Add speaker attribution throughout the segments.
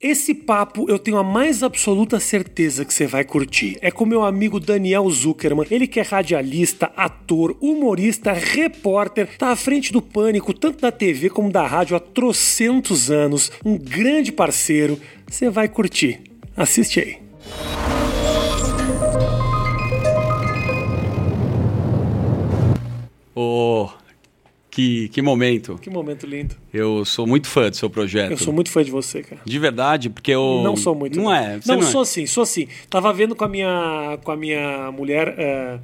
Speaker 1: Esse papo eu tenho a mais absoluta certeza que você vai curtir. É com meu amigo Daniel Zuckerman. Ele que é radialista, ator, humorista, repórter, tá à frente do pânico, tanto da TV como da rádio há trocentos anos. Um grande parceiro. Você vai curtir. Assiste aí.
Speaker 2: Oh, que, que momento.
Speaker 1: Que momento lindo.
Speaker 2: Eu sou muito fã do seu projeto.
Speaker 1: Eu sou muito fã de você, cara.
Speaker 2: De verdade, porque eu.
Speaker 1: Não sou muito.
Speaker 2: Não é.
Speaker 1: Não,
Speaker 2: você
Speaker 1: sou
Speaker 2: é.
Speaker 1: sim, sou sim. Tava vendo com a minha, com a minha mulher é,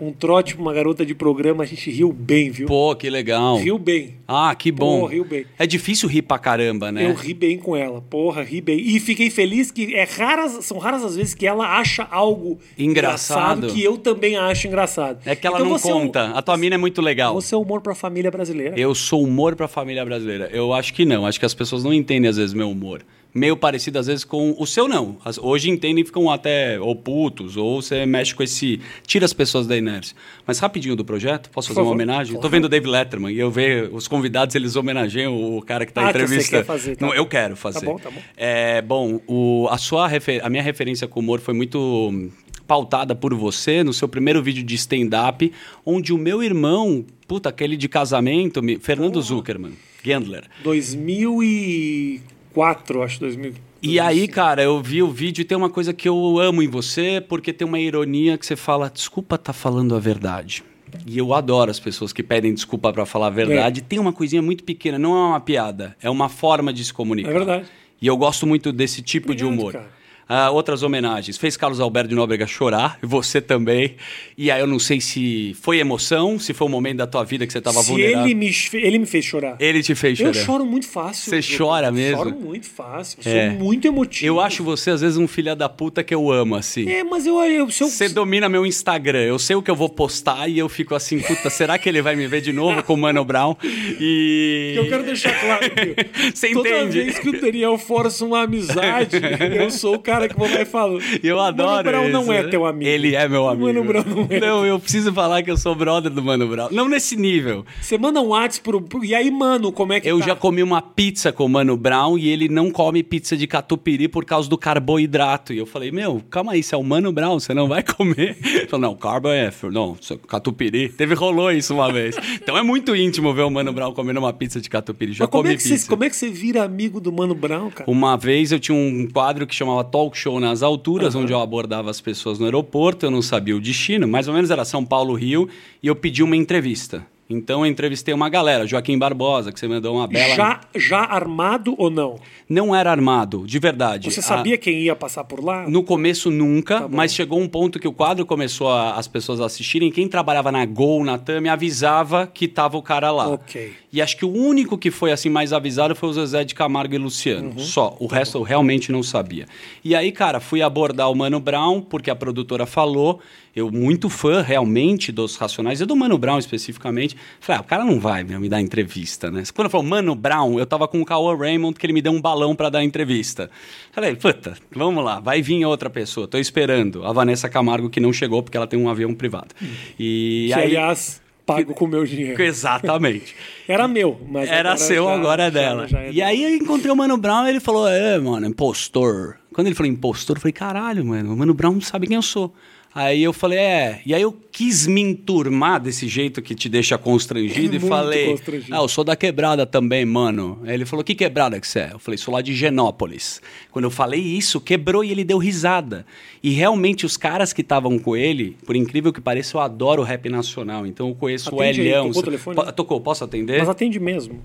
Speaker 1: um trote pra uma garota de programa, a gente riu bem, viu?
Speaker 2: Pô, que legal.
Speaker 1: Riu bem.
Speaker 2: Ah, que bom.
Speaker 1: Pô, riu bem.
Speaker 2: É difícil rir pra caramba, né?
Speaker 1: Eu ri bem com ela, porra, ri bem. E fiquei feliz que é raras, são raras as vezes que ela acha algo
Speaker 2: Engraçado.
Speaker 1: que eu também acho engraçado.
Speaker 2: É que ela
Speaker 1: Então
Speaker 2: não
Speaker 1: você é um-
Speaker 2: conta. A tua mina é muito legal.
Speaker 1: Você é humor pra família brasileira.
Speaker 2: Eu sou humor pra família brasileira. Eu acho que não. Acho que as pessoas não entendem, às vezes, meu humor. Meio parecido, às vezes, com o seu, não. As- Hoje entendem e ficam até ou putos, ou você mexe com esse. Tira as pessoas da inércia. Mas rapidinho do projeto, posso
Speaker 1: Por
Speaker 2: fazer uma homenagem? Tô
Speaker 1: Claro.
Speaker 2: vendo o Dave Letterman e eu vejo os convidados, eles homenageiam o cara que tá em
Speaker 1: Ah, que você
Speaker 2: entrevista.
Speaker 1: quer fazer, tá
Speaker 2: não, eu quero fazer.
Speaker 1: Tá bom, tá bom.
Speaker 2: É, bom, o, a, sua refer- a minha referência com humor foi muito hum, pautada por você no seu primeiro vídeo de stand-up, onde o meu irmão, puta, aquele de casamento, me- Fernando Zuckerman, Gendler.
Speaker 1: 2004, acho, 2000.
Speaker 2: E aí, cara, eu vi o vídeo e tem uma coisa que eu amo em você, porque tem uma ironia que você fala, desculpa tá falando a verdade. E eu adoro as pessoas que pedem desculpa pra falar a verdade. Tem uma coisinha muito pequena, não é uma piada, é uma forma de se comunicar.
Speaker 1: É verdade.
Speaker 2: E eu gosto muito desse tipo de
Speaker 1: Obrigado,
Speaker 2: humor.
Speaker 1: cara.
Speaker 2: Ah, outras homenagens. Fez Carlos Alberto de Nóbrega chorar, e você também. E aí eu não sei se foi emoção, se foi um momento da tua vida que você estava vulnerável.
Speaker 1: ele me, ele me fez chorar.
Speaker 2: Ele te fez chorar.
Speaker 1: Eu choro muito fácil.
Speaker 2: Você
Speaker 1: eu,
Speaker 2: chora
Speaker 1: eu
Speaker 2: mesmo?
Speaker 1: Choro muito fácil. Eu
Speaker 2: É.
Speaker 1: sou muito emotivo.
Speaker 2: Eu acho você, às vezes, um filho da puta que eu amo, assim.
Speaker 1: É, mas eu. eu eu
Speaker 2: Você domina meu Instagram. Eu sei o que eu vou postar e eu fico assim, puta, será que ele vai me ver de novo com o Mano Brown? E.
Speaker 1: Eu quero deixar claro que
Speaker 2: Você
Speaker 1: toda
Speaker 2: entende?
Speaker 1: vez que o Daniel força uma amizade, eu sou o cara que vou lá e falo.
Speaker 2: Eu adoro
Speaker 1: Mano Brown não é teu amigo.
Speaker 2: Ele é meu amigo.
Speaker 1: Mano Brown não é.
Speaker 2: Não, eu preciso falar que eu sou brother do Mano Brown. Não nesse nível.
Speaker 1: Você manda um WhatsApp pro, pro. E aí, mano, como é que
Speaker 2: Eu
Speaker 1: tá?
Speaker 2: já comi uma pizza com o Mano Brown e ele não come pizza de catupiry por causa do carboidrato. E eu falei, meu, calma aí, você é o Mano Brown, você não vai comer. Ele falou, não, carbo é, não, catupiry. Teve, rolou isso uma vez. Então é muito íntimo ver o Mano Brown comendo uma pizza de catupiry. Já
Speaker 1: Mas como
Speaker 2: comi
Speaker 1: é, que
Speaker 2: pizza.
Speaker 1: você, como é que você vira amigo do Mano Brown, cara?
Speaker 2: Uma vez eu tinha um quadro que chamava Talk Show nas Alturas, onde eu abordava as pessoas no aeroporto, eu não sabia o destino, mais ou menos era São Paulo, Rio, e eu pedi uma entrevista. Então eu entrevistei uma galera, Joaquim Barbosa, que você mandou uma bela.
Speaker 1: Já, já armado ou não?
Speaker 2: Não era armado, de verdade.
Speaker 1: Você
Speaker 2: A-
Speaker 1: sabia quem ia passar por lá?
Speaker 2: No começo nunca,
Speaker 1: Tá bom.
Speaker 2: mas chegou um ponto que o quadro começou a- as pessoas a assistirem. Quem trabalhava na Gol, na Tami, avisava que tava o cara lá.
Speaker 1: Ok.
Speaker 2: E acho que o único que foi assim mais avisado foi o Zezé de Camargo e Luciano.
Speaker 1: Uhum.
Speaker 2: Só. O resto eu realmente não sabia. E aí, cara, fui abordar o Mano Brown, porque a produtora falou. Eu, muito fã realmente dos Racionais e do Mano Brown especificamente. Falei, ah, o cara não vai meu, me dar entrevista, né? Quando falou Mano Brown, eu tava com o Cauã Raymond, que ele me deu um balão pra dar entrevista. Falei, puta, vamos lá, vai vir outra pessoa, tô esperando. A Vanessa Camargo, que não chegou porque ela tem um avião privado. E
Speaker 1: Que,
Speaker 2: aí.
Speaker 1: aliás, pago com o meu dinheiro.
Speaker 2: Exatamente.
Speaker 1: Era meu, mas
Speaker 2: Era seu,
Speaker 1: já-
Speaker 2: agora é
Speaker 1: já-
Speaker 2: dela.
Speaker 1: já é
Speaker 2: e
Speaker 1: dela.
Speaker 2: aí eu encontrei o Mano Brown e ele falou: É, mano, impostor. Quando ele falou impostor, eu falei: Caralho, mano, o Mano Brown não sabe quem eu sou. Aí eu falei: É. E aí eu quis me enturmar desse jeito que te deixa constrangido e
Speaker 1: Muito
Speaker 2: falei:
Speaker 1: constrangido.
Speaker 2: Ah, eu sou da quebrada também, mano. Aí ele falou: Que quebrada que você é? Eu falei: Sou lá de Genópolis. Quando eu falei isso, quebrou e ele deu risada. E realmente os caras que estavam com ele, por incrível que pareça, eu adoro o rap nacional. Então eu conheço
Speaker 1: Atende
Speaker 2: o
Speaker 1: aí,
Speaker 2: Elhão.
Speaker 1: tocou o telefone?
Speaker 2: Tocou, posso atender?
Speaker 1: Mas atende mesmo.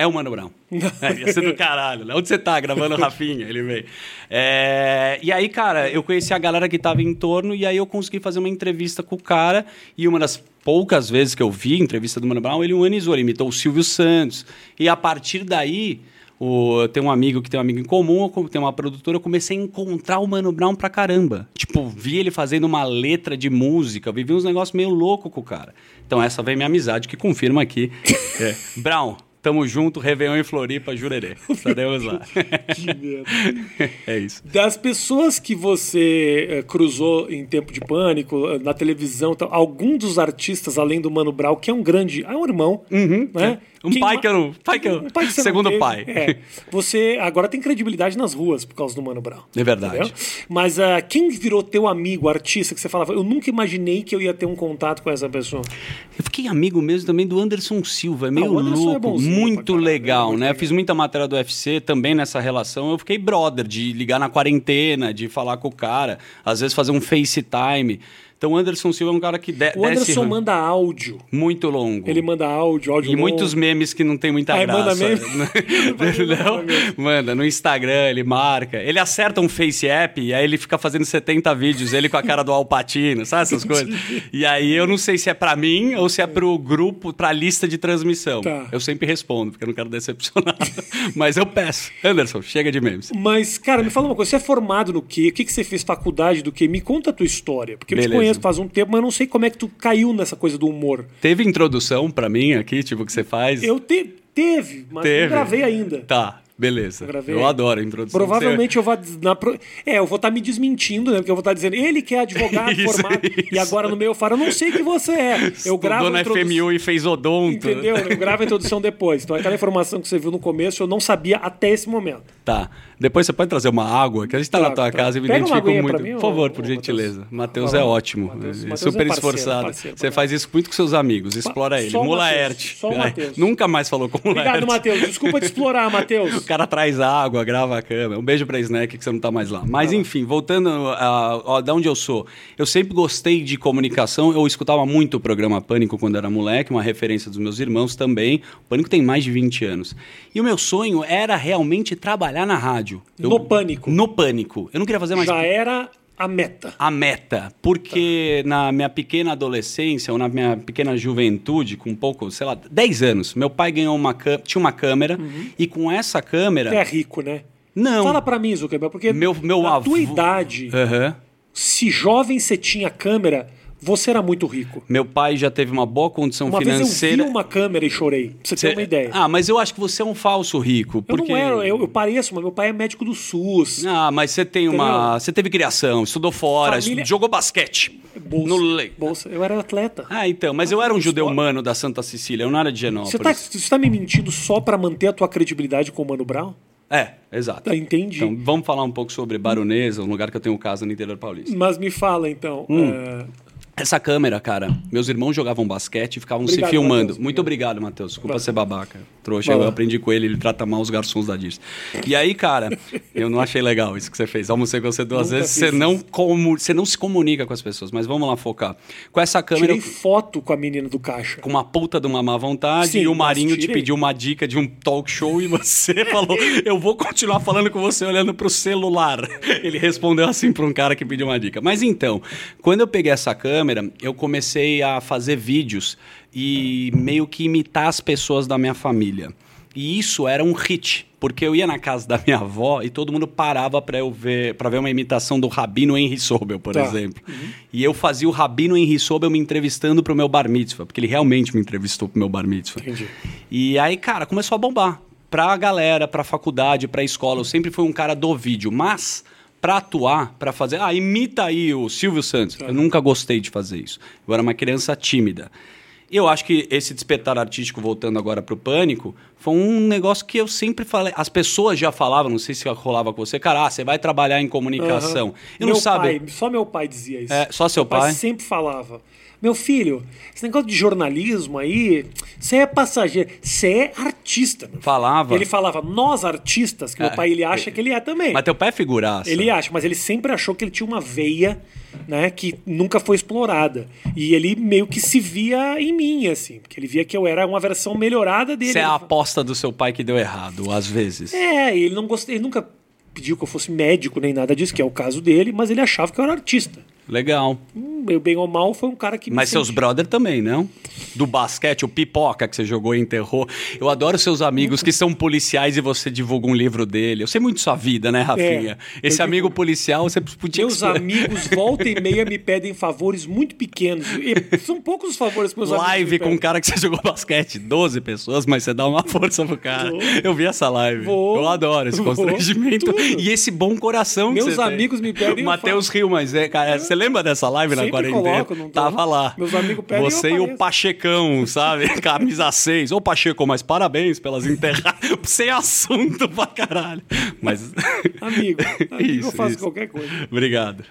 Speaker 2: É o Mano Brown. É, ia ser do caralho. né? Onde você tá? Gravando o Rafinha, ele veio. É, E aí, cara, eu conheci a galera que tava em torno e aí eu consegui fazer uma entrevista com o cara e uma das poucas vezes que eu vi entrevista do Mano Brown, ele humanizou, ele imitou o Silvio Santos. E a partir daí, o... eu tenho um amigo que tem um amigo em comum, eu tenho uma produtora, eu comecei a encontrar o Mano Brown pra caramba. Tipo, vi ele fazendo uma letra de música, vivi uns negócios meio loucos com o cara. Então essa vem minha amizade que confirma aqui. É. Brown, Tamo junto, Réveillon em Floripa, Jurerê. Estaremos lá.
Speaker 1: Que merda.
Speaker 2: é isso.
Speaker 1: Das pessoas que você eh, cruzou em tempo de pânico, eh, na televisão, tal, algum dos artistas, além do Mano Brown, que é um grande. É um irmão. Né?
Speaker 2: Um
Speaker 1: Quem
Speaker 2: pai que eu não. Pai que eu,
Speaker 1: Um pai que
Speaker 2: segundo
Speaker 1: teve.
Speaker 2: pai.
Speaker 1: É. Você agora tem credibilidade nas ruas por causa do Mano Brown.
Speaker 2: É verdade.
Speaker 1: Entendeu? Mas ah, quem virou teu amigo, artista, que você falava, eu nunca imaginei que eu ia ter um contato com essa pessoa.
Speaker 2: Eu fiquei amigo mesmo também do Anderson Silva, é meio
Speaker 1: Anderson é
Speaker 2: louco,
Speaker 1: bonzinho pra
Speaker 2: muito
Speaker 1: caralho,
Speaker 2: legal, né?
Speaker 1: legal.
Speaker 2: Fiz muita matéria do UFC também nessa relação. Eu fiquei brother de ligar na quarentena, de falar com o cara, às vezes fazer um FaceTime. Então o Anderson Silva é um cara que de
Speaker 1: O Anderson manda áudio.
Speaker 2: muito longo.
Speaker 1: Ele manda áudio, áudio
Speaker 2: E
Speaker 1: longo.
Speaker 2: muitos memes que não tem muita
Speaker 1: ele manda
Speaker 2: graça.
Speaker 1: meme?
Speaker 2: não, manda no Instagram, ele marca. Ele acerta um Face App e aí ele fica fazendo 70 vídeos, ele com a cara do Alpatino, sabe essas coisas? E aí eu não sei se é pra mim ou se é pro grupo, pra lista de transmissão.
Speaker 1: Tá.
Speaker 2: Eu sempre respondo, porque eu não quero decepcionar. Mas eu peço. Anderson, chega de memes.
Speaker 1: Mas, cara, me fala uma coisa, você é formado no quê? O que, que você fez faculdade do quê? Me conta a tua história. Porque eu te
Speaker 2: Beleza.
Speaker 1: Faz um tempo, mas eu não sei como é que tu caiu nessa coisa do humor.
Speaker 2: Teve introdução pra mim aqui, tipo, que você faz?
Speaker 1: Eu te... teve, mas
Speaker 2: Teve.
Speaker 1: não gravei ainda.
Speaker 2: Tá, beleza.
Speaker 1: Eu.
Speaker 2: Eu adoro a introdução.
Speaker 1: Provavelmente eu vou. Na É, eu vou estar me desmentindo, né? Porque eu vou estar dizendo, ele que é advogado
Speaker 2: Isso,
Speaker 1: formado. E
Speaker 2: isso.
Speaker 1: agora no meio eu falo, eu não sei que você é. Eu gravo.
Speaker 2: Estudou na FMU e fez odonto.
Speaker 1: Entendeu? Eu gravo a introdução depois. Então aquela informação que você viu no começo eu não sabia até esse momento.
Speaker 2: Tá. Depois você pode trazer uma água, que a gente tá na tua casa e me identifico muito.
Speaker 1: mim,
Speaker 2: por favor, por gentileza. Matheus
Speaker 1: Vai
Speaker 2: é ótimo.
Speaker 1: Matheus-
Speaker 2: é
Speaker 1: Matheus é
Speaker 2: super
Speaker 1: parceiro,
Speaker 2: esforçado.
Speaker 1: parceiro,
Speaker 2: você faz isso muito com seus amigos. Explora ele.
Speaker 1: só o
Speaker 2: Mula
Speaker 1: Matheus,
Speaker 2: Erte.
Speaker 1: só o
Speaker 2: Ai,
Speaker 1: Matheus.
Speaker 2: Nunca mais falou com o Mula
Speaker 1: Obrigado. Matheus. Desculpa te explorar, Matheus.
Speaker 2: O cara traz água, grava a câmera. Um beijo pra Snack que você não tá mais lá. Mas enfim, voltando a, a, da onde eu sou. Eu sempre gostei de comunicação. Eu escutava muito o programa Pânico quando era moleque, uma referência dos meus irmãos também. O Pânico tem mais de 20 anos. E o meu sonho era realmente trabalhar na rádio. Eu-
Speaker 1: No Pânico.
Speaker 2: No Pânico. Eu não queria fazer mais
Speaker 1: Já era a meta.
Speaker 2: a meta. Porque na minha pequena adolescência, ou na minha pequena juventude, com um pouco, sei lá, 10 anos, meu pai ganhou uma tinha uma câmera e com essa câmera.
Speaker 1: Você é rico, né?
Speaker 2: Não.
Speaker 1: Fala pra mim, Zuckerberg, porque
Speaker 2: Meu- meu
Speaker 1: na
Speaker 2: avô-
Speaker 1: tua idade,
Speaker 2: Aham.
Speaker 1: se jovem você tinha câmera, você era muito rico.
Speaker 2: Meu pai já teve uma boa condição
Speaker 1: Uma vez eu
Speaker 2: financeira.
Speaker 1: vi uma câmera e chorei, pra você ter
Speaker 2: Cê-
Speaker 1: uma ideia.
Speaker 2: Ah, mas eu acho que você é um falso rico.
Speaker 1: eu
Speaker 2: Porque...
Speaker 1: não era, eu, eu pareço, mas meu pai é médico do SUS.
Speaker 2: Ah, mas você tem uma.
Speaker 1: Entendeu?
Speaker 2: Você teve criação, estudou fora,
Speaker 1: Família-
Speaker 2: jogou basquete.
Speaker 1: Bolsa,
Speaker 2: No
Speaker 1: bolsa. Eu era atleta.
Speaker 2: Ah, então, mas eu era um judeu humano da Santa Cecília, eu não era de Genópolis.
Speaker 1: Você tá, você tá me mentindo só pra manter a tua credibilidade com o Mano Brown?
Speaker 2: É, exato.
Speaker 1: Tá, entendi.
Speaker 2: Então, vamos falar um pouco sobre Baronesa, um lugar que eu tenho casa no interior paulista.
Speaker 1: Mas me fala então.
Speaker 2: Hum.
Speaker 1: é,
Speaker 2: Essa câmera, cara, meus irmãos jogavam basquete e ficavam
Speaker 1: Obrigado,
Speaker 2: se filmando.
Speaker 1: Matheus.
Speaker 2: Muito obrigado, Matheus. Desculpa
Speaker 1: Vai.
Speaker 2: ser babaca. Trouxa,
Speaker 1: Vai
Speaker 2: eu aprendi com ele, ele trata mal os garçons da Dirce. E aí, cara, eu não achei legal isso que você fez. Almocei com você duas
Speaker 1: Nunca
Speaker 2: vezes, você não, comu- você não se comunica com as pessoas. Mas vamos lá focar. Com essa câmera,
Speaker 1: tirei
Speaker 2: eu-
Speaker 1: foto com a menina do caixa.
Speaker 2: com uma puta de uma má vontade,
Speaker 1: Sim,
Speaker 2: e o Marinho te pediu uma dica de um talk show e você falou: Eu vou continuar falando com você olhando pro celular. Ele respondeu assim pra um cara que pediu uma dica. Mas então, quando eu peguei essa câmera, eu comecei a fazer vídeos e meio que imitar as pessoas da minha família. E isso era um hit, porque eu ia na casa da minha avó e todo mundo parava para eu ver, para ver uma imitação do Rabino Henry Sobel, por
Speaker 1: Tá.
Speaker 2: exemplo. E eu fazia o Rabino Henry Sobel me entrevistando pro meu bar mitzvah, porque ele realmente me entrevistou pro meu bar mitzvah.
Speaker 1: Entendi.
Speaker 2: E aí, cara, começou a bombar. Pra galera, pra faculdade, pra escola. Eu sempre fui um cara do vídeo, mas pra atuar, pra fazer. Ah, imita aí o Silvio Santos. Eu nunca gostei de fazer isso. Eu era uma criança tímida. Eu acho que esse despertar artístico, voltando agora pro pânico, foi um negócio que eu sempre falei. As pessoas já falavam, não sei se rolava com você, cara, ah, você vai trabalhar em comunicação.
Speaker 1: Aham.
Speaker 2: Eu
Speaker 1: meu
Speaker 2: não sabe.
Speaker 1: pai, só meu pai dizia isso.
Speaker 2: É, só seu
Speaker 1: meu pai?
Speaker 2: pai?
Speaker 1: sempre falava. Meu filho, esse negócio de jornalismo aí, você é passageiro, você é artista. Meu.
Speaker 2: Falava.
Speaker 1: Ele falava, nós artistas, que meu
Speaker 2: É,
Speaker 1: pai ele acha que ele é também.
Speaker 2: Mas teu pai é figuraça.
Speaker 1: Ele acha, mas ele sempre achou que ele tinha uma veia, né, que nunca foi explorada. E ele meio que se via em mim, assim, porque ele via que eu era uma versão melhorada dele.
Speaker 2: Você é a aposta do seu pai que deu errado, às vezes.
Speaker 1: é, ele não gostei, ele nunca pediu que eu fosse médico nem nada disso, que é o caso dele, mas ele achava que eu era artista.
Speaker 2: Legal.
Speaker 1: Hum, eu, bem ou mal, foi um cara que me
Speaker 2: Mas seus brother também, não? Do basquete, o pipoca que você jogou e enterrou. Eu adoro seus amigos que são policiais e você divulga um livro dele. Eu sei muito sua vida, né, Rafinha?
Speaker 1: É,
Speaker 2: Esse amigo
Speaker 1: digo-
Speaker 2: policial, você podia...
Speaker 1: Meus amigos, volta e meia, me pedem favores muito pequenos. E são poucos os favores que meus amigos.
Speaker 2: Live com um cara que você jogou basquete, 12 pessoas, mas você dá uma força pro cara.
Speaker 1: Vou.
Speaker 2: Eu vi essa live.
Speaker 1: Vou.
Speaker 2: Eu adoro esse
Speaker 1: Vou.
Speaker 2: constrangimento
Speaker 1: Tudo.
Speaker 2: e esse bom coração que
Speaker 1: Meus
Speaker 2: você tem.
Speaker 1: amigos me pedem,
Speaker 2: Matheus Rio, mas é, cara, você lembra dessa live na
Speaker 1: Sempre
Speaker 2: quarentena?
Speaker 1: coloco, não tô-
Speaker 2: Tava lá.
Speaker 1: Meus amigos pedem,
Speaker 2: Você e o. Pachecão, sabe? Camisa 6. Ô, Pacheco, mas parabéns pelas enterradas. Sem assunto pra caralho. Mas.
Speaker 1: Amigo, amigo
Speaker 2: Isso,
Speaker 1: eu faço
Speaker 2: isso.
Speaker 1: qualquer coisa.
Speaker 2: Obrigado.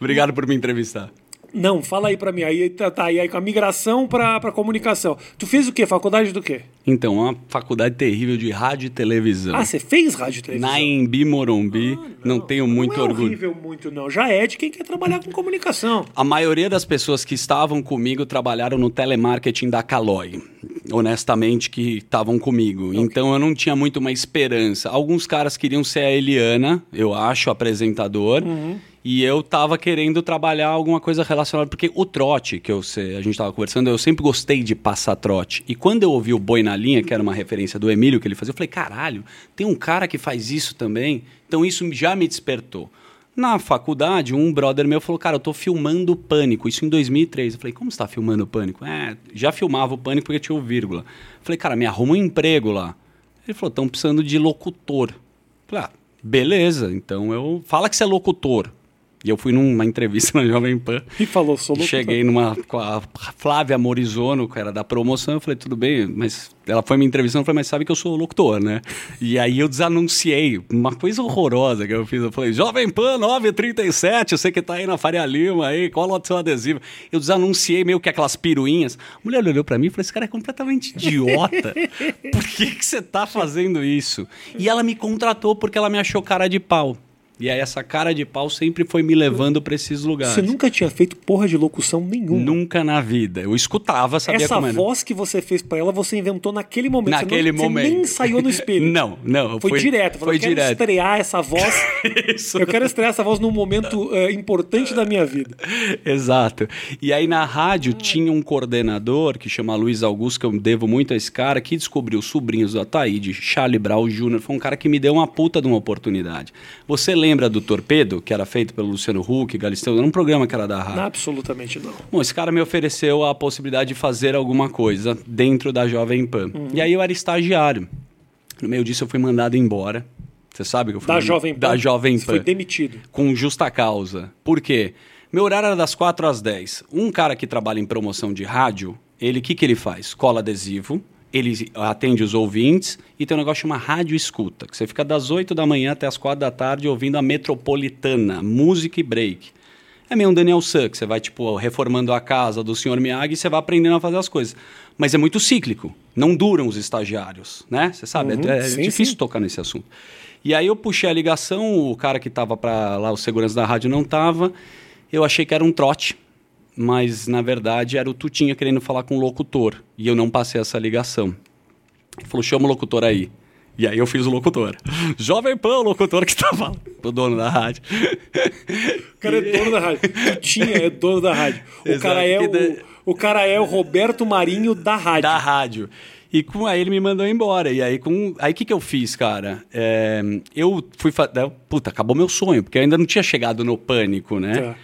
Speaker 2: Obrigado por me entrevistar.
Speaker 1: Não, fala aí pra mim. Aí tá, tá e aí com a migração pra, pra comunicação. Tu fez o quê? Faculdade do quê?
Speaker 2: Então, uma faculdade terrível de rádio e televisão.
Speaker 1: Ah, você fez rádio e televisão?
Speaker 2: Na Embi Morumbi, não, tenho muito
Speaker 1: não é
Speaker 2: orgulho.
Speaker 1: horrível muito, não. Já é de quem quer trabalhar com comunicação.
Speaker 2: A maioria das pessoas que estavam comigo trabalharam no telemarketing da Caloi. Honestamente, que estavam comigo. Então eu não tinha muito uma esperança. Alguns caras queriam ser a Eliana, eu acho, apresentador. E eu tava querendo trabalhar alguma coisa relacionada. Porque o trote, que eu sei, a gente tava conversando, eu sempre gostei de passar trote. E quando eu ouvi o Boi na Linha, que era uma referência do Emílio que ele fazia, eu falei: caralho, tem um cara que faz isso também. Então isso já me despertou. Na faculdade, um brother meu falou, cara, eu tô filmando o Pânico, isso em 2003. Eu falei, como você tá filmando o Pânico? É, já filmava o Pânico porque tinha o vírgula. Eu falei, cara, me arruma um emprego lá. Ele falou, estão precisando de locutor. Eu falei, ah, beleza, então eu... Fala que você é locutor. E eu fui numa entrevista na Jovem Pan.
Speaker 1: E falou, sou
Speaker 2: E cheguei numa com a Flávia Morizono, que era da promoção, eu falei, tudo bem, mas ela foi me entrevistando, eu falei, mas sabe que eu sou locutor, né? E aí eu desanunciei, uma coisa horrorosa que eu fiz, eu falei, Jovem Pan 937, eu sei que tá aí na Faria Lima, aí, cola o seu adesivo. Eu desanunciei meio que aquelas piruinhas. A mulher olhou pra mim e falou, esse cara é completamente idiota. Por que que você tá fazendo isso? E ela me contratou porque ela me achou cara de pau. E aí essa cara de pau sempre foi me levando pra esses lugares.
Speaker 1: Você nunca tinha feito porra de locução nenhuma.
Speaker 2: Nunca na vida. Eu escutava, sabia
Speaker 1: Essa
Speaker 2: como era.
Speaker 1: voz que você fez pra ela, você inventou naquele momento. Você
Speaker 2: Naquele
Speaker 1: não-
Speaker 2: momento.
Speaker 1: Você nem ensaiou no espelho.
Speaker 2: Não, não.
Speaker 1: Foi, direto. Falou,
Speaker 2: Foi
Speaker 1: eu quero
Speaker 2: direto.
Speaker 1: estrear essa voz. Eu quero estrear essa voz num momento eh, importante da minha vida.
Speaker 2: Exato. E aí na rádio tinha um coordenador que chama Luiz Augusto, que eu devo muito a esse cara, que descobriu os sobrinhos do Ataíde, Charlie Brown Jr. Foi um cara que me deu uma puta de uma oportunidade. Você lembra do Torpedo, que era feito pelo Luciano Huck, Galisteu? Era um programa que era da rádio.
Speaker 1: Absolutamente não.
Speaker 2: Bom, esse cara me ofereceu a possibilidade de fazer alguma coisa dentro da Jovem Pan.
Speaker 1: Uhum.
Speaker 2: E aí eu era estagiário. No meio disso eu fui mandado embora. Você sabe que eu fui
Speaker 1: Da
Speaker 2: mandado-
Speaker 1: Jovem Pan.
Speaker 2: Da Jovem
Speaker 1: Você
Speaker 2: Pan.
Speaker 1: foi demitido.
Speaker 2: Com justa causa. Por quê? Meu horário era das 4 às 10. Um cara que trabalha em promoção de rádio, ele o que, que ele faz? Cola adesivo, ele atende os ouvintes e tem um negócio chamado rádio escuta, que você fica das 8 da manhã até as 4 da tarde ouvindo a metropolitana, música e break. É meio um Daniel San, que você vai, tipo, reformando a casa do senhor Miyagi e você vai aprendendo a fazer as coisas. Mas é muito cíclico. Não duram os estagiários, né? Você sabe,
Speaker 1: Uhum,
Speaker 2: é, é
Speaker 1: sim,
Speaker 2: difícil
Speaker 1: sim.
Speaker 2: tocar nesse assunto. E aí eu puxei a ligação, o cara que estava para lá, o segurança da rádio não estava. Eu achei que era um trote, mas na verdade era o Tutinha querendo falar com o locutor. E eu não passei essa ligação. Ele falou: chama o locutor aí. E aí eu fiz o locutor. Jovem Pan, o locutor que estava o dono da rádio.
Speaker 1: O cara é dono da rádio. Tu tinha é dono da rádio. O
Speaker 2: Exato,
Speaker 1: cara é o, o cara é o Roberto Marinho da rádio.
Speaker 2: da rádio. E com aí ele me mandou embora. E aí com aí o que, que eu fiz, cara? É, eu fui puta, acabou meu sonho, porque eu ainda não tinha chegado no pânico, né?
Speaker 1: Tá.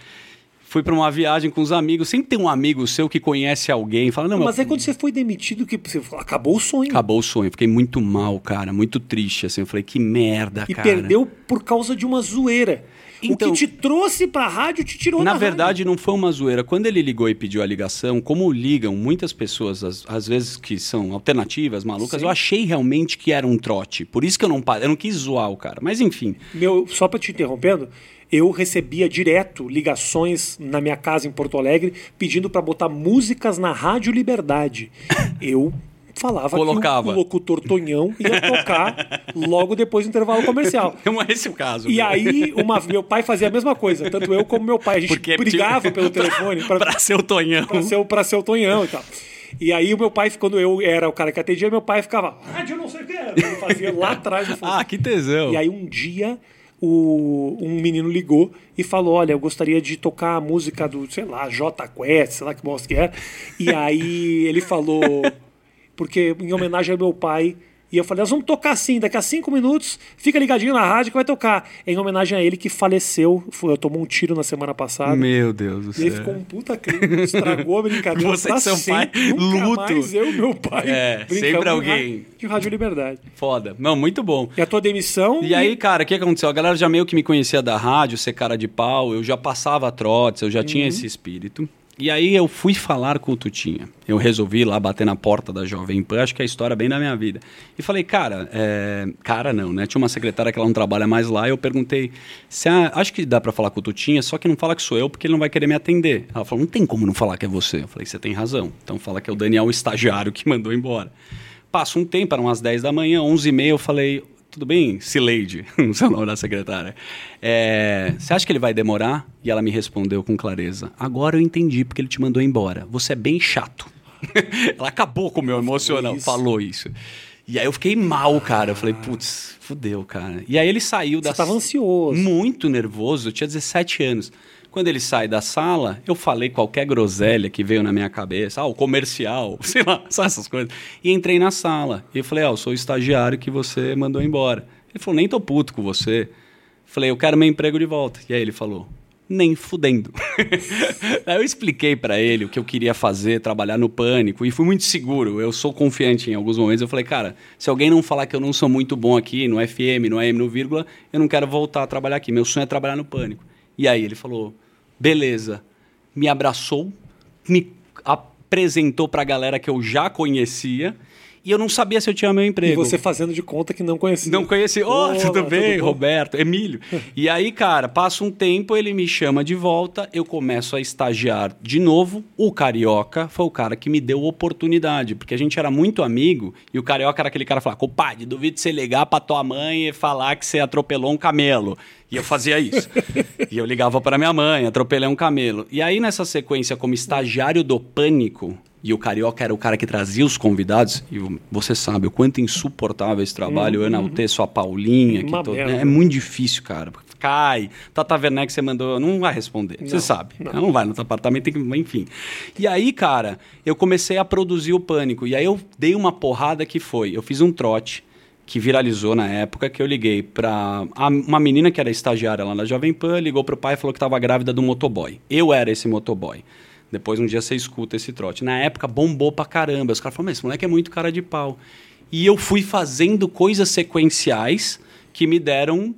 Speaker 2: Fui pra uma viagem com os amigos. Sempre tem um amigo seu que conhece alguém, fala: "Não,
Speaker 1: Mas
Speaker 2: meu,
Speaker 1: é quando você foi demitido que você falou, acabou o sonho.
Speaker 2: acabou o sonho". Fiquei muito mal, cara, muito triste assim. Eu falei: "Que merda,
Speaker 1: E
Speaker 2: cara".
Speaker 1: perdeu por causa de uma zoeira.
Speaker 2: Então-
Speaker 1: o que te trouxe pra rádio te tirou
Speaker 2: Na
Speaker 1: da
Speaker 2: verdade, não foi uma zoeira. Quando ele ligou e pediu a ligação, como ligam muitas pessoas, às, às vezes que são alternativas, malucas,
Speaker 1: Sim.
Speaker 2: eu achei realmente que era um trote. Por isso que eu não eu não quis zoar o cara. Mas enfim,
Speaker 1: Meu, só pra te interrompendo, eu recebia direto ligações na minha casa em Porto Alegre pedindo pra botar músicas na Rádio Liberdade. Eu falava
Speaker 2: Colocava.
Speaker 1: que o, locutor Tonhão ia tocar logo depois do intervalo comercial.
Speaker 2: não é esse o caso.
Speaker 1: E
Speaker 2: viu?
Speaker 1: aí, uma- meu pai fazia a mesma coisa, tanto eu como meu pai. A gente
Speaker 2: Porque
Speaker 1: brigava
Speaker 2: tinha-
Speaker 1: pelo telefone pra,
Speaker 2: pra ser o Tonhão.
Speaker 1: pra ser, pra ser o Tonhão e tal. E aí o meu pai, quando eu era o cara que atendia, meu pai ficava, rádio não sei o que, ele fazia lá atrás.
Speaker 2: Ah, que tesão.
Speaker 1: E aí um dia o, um menino ligou e falou: Olha, eu gostaria de tocar a música do, sei lá, J Quest, sei lá que bosta que é. E aí ele falou, porque em homenagem ao meu pai. E eu falei, nós vamos tocar assim, daqui a cinco minutos, fica ligadinho na rádio que vai tocar. Em homenagem a ele que faleceu, foi, tomou um tiro na semana passada.
Speaker 2: Meu Deus do céu.
Speaker 1: E ele ficou um puta crime, estragou a brincadeira.
Speaker 2: Você e seu pai, luto.
Speaker 1: Mais eu meu pai.
Speaker 2: É, sempre alguém.
Speaker 1: De Rádio Liberdade.
Speaker 2: Foda. Não, muito bom.
Speaker 1: E a tua demissão?
Speaker 2: E, e... aí, cara, o que aconteceu? A galera já meio que me conhecia da rádio, ser cara de pau, eu já passava trotes, eu já uhum. tinha esse espírito. E aí eu fui falar com o Tutinha. Eu resolvi lá bater na porta da Jovem Pan, acho que é a história bem da minha vida. E falei, cara, é... cara não, né? Tinha uma secretária que ela não trabalha mais lá, e eu perguntei, se a... acho que dá para falar com o Tutinha, só que não fala que sou eu, porque ele não vai querer me atender. Ela falou, não tem como não falar que é você. Eu falei, você tem razão. Então fala que é o Daniel, o estagiário, que mandou embora. Passa um tempo, eram umas 10 da manhã, 11 e meia, eu falei, tudo bem, Cileide, não sei o nome da secretária. É, você acha que ele vai demorar? E ela me respondeu com clareza: Agora eu entendi porque ele te mandou embora. Você é bem chato. ela acabou com o meu emocional, isso. falou isso. E aí eu fiquei mal, cara. Eu falei, putz, fudeu, cara. E aí ele saiu da.
Speaker 1: Você tava ansioso.
Speaker 2: Muito nervoso. Eu tinha 17 anos. Quando ele sai da sala, eu falei qualquer groselha que veio na minha cabeça, ah, o comercial, sei lá, só essas coisas. E entrei na sala. E falei, ó, eu sou o estagiário que você mandou embora. Ele falou, nem tô puto com você. Falei, eu quero meu emprego de volta. E aí ele falou, nem fudendo. Aí eu expliquei para ele o que eu queria fazer, trabalhar no pânico, e fui muito seguro. Eu sou confiante em alguns momentos. Eu falei, cara, se alguém não falar que eu não sou muito bom aqui no FM, no AM, no vírgula, eu não quero voltar a trabalhar aqui. Meu sonho é trabalhar no pânico. E aí ele falou, Beleza. Me abraçou, me apresentou para a galera que eu já conhecia e eu não sabia se eu tinha meu emprego.
Speaker 1: E você fazendo de conta que não conhecia.
Speaker 2: Não conhecia. Oh, Olá, tudo bem, tudo Roberto, Emílio. e aí, cara, passa um tempo, ele me chama de volta, eu começo a estagiar de novo. O Carioca foi o cara que me deu oportunidade, porque a gente era muito amigo e o Carioca era aquele cara que falava, compadre, duvido você ligar pra tua mãe e falar que você atropelou um camelo. E eu fazia isso. e eu ligava para minha mãe, atropelei um camelo. E aí, nessa sequência, como estagiário do Pânico, e o Carioca era o cara que trazia os convidados, e você sabe o quanto insuportável esse trabalho, uhum. eu enalteço a Paulinha, que todo, é, é, muito difícil, cara. Cai, Tata Werneck você mandou, não vai responder, não, você sabe. Não. não vai no apartamento, tem que, enfim. E aí, cara, eu comecei a produzir o Pânico, e aí eu dei uma porrada que foi, eu fiz um trote, que viralizou na época, que eu liguei para uma menina que era estagiária lá na Jovem Pan, ligou pro pai e falou que estava grávida do motoboy. Eu era esse motoboy. Depois um dia você escuta esse trote. Na época bombou pra caramba. Os caras falaram, esse moleque é muito cara de pau. E eu fui fazendo coisas sequenciais que me deram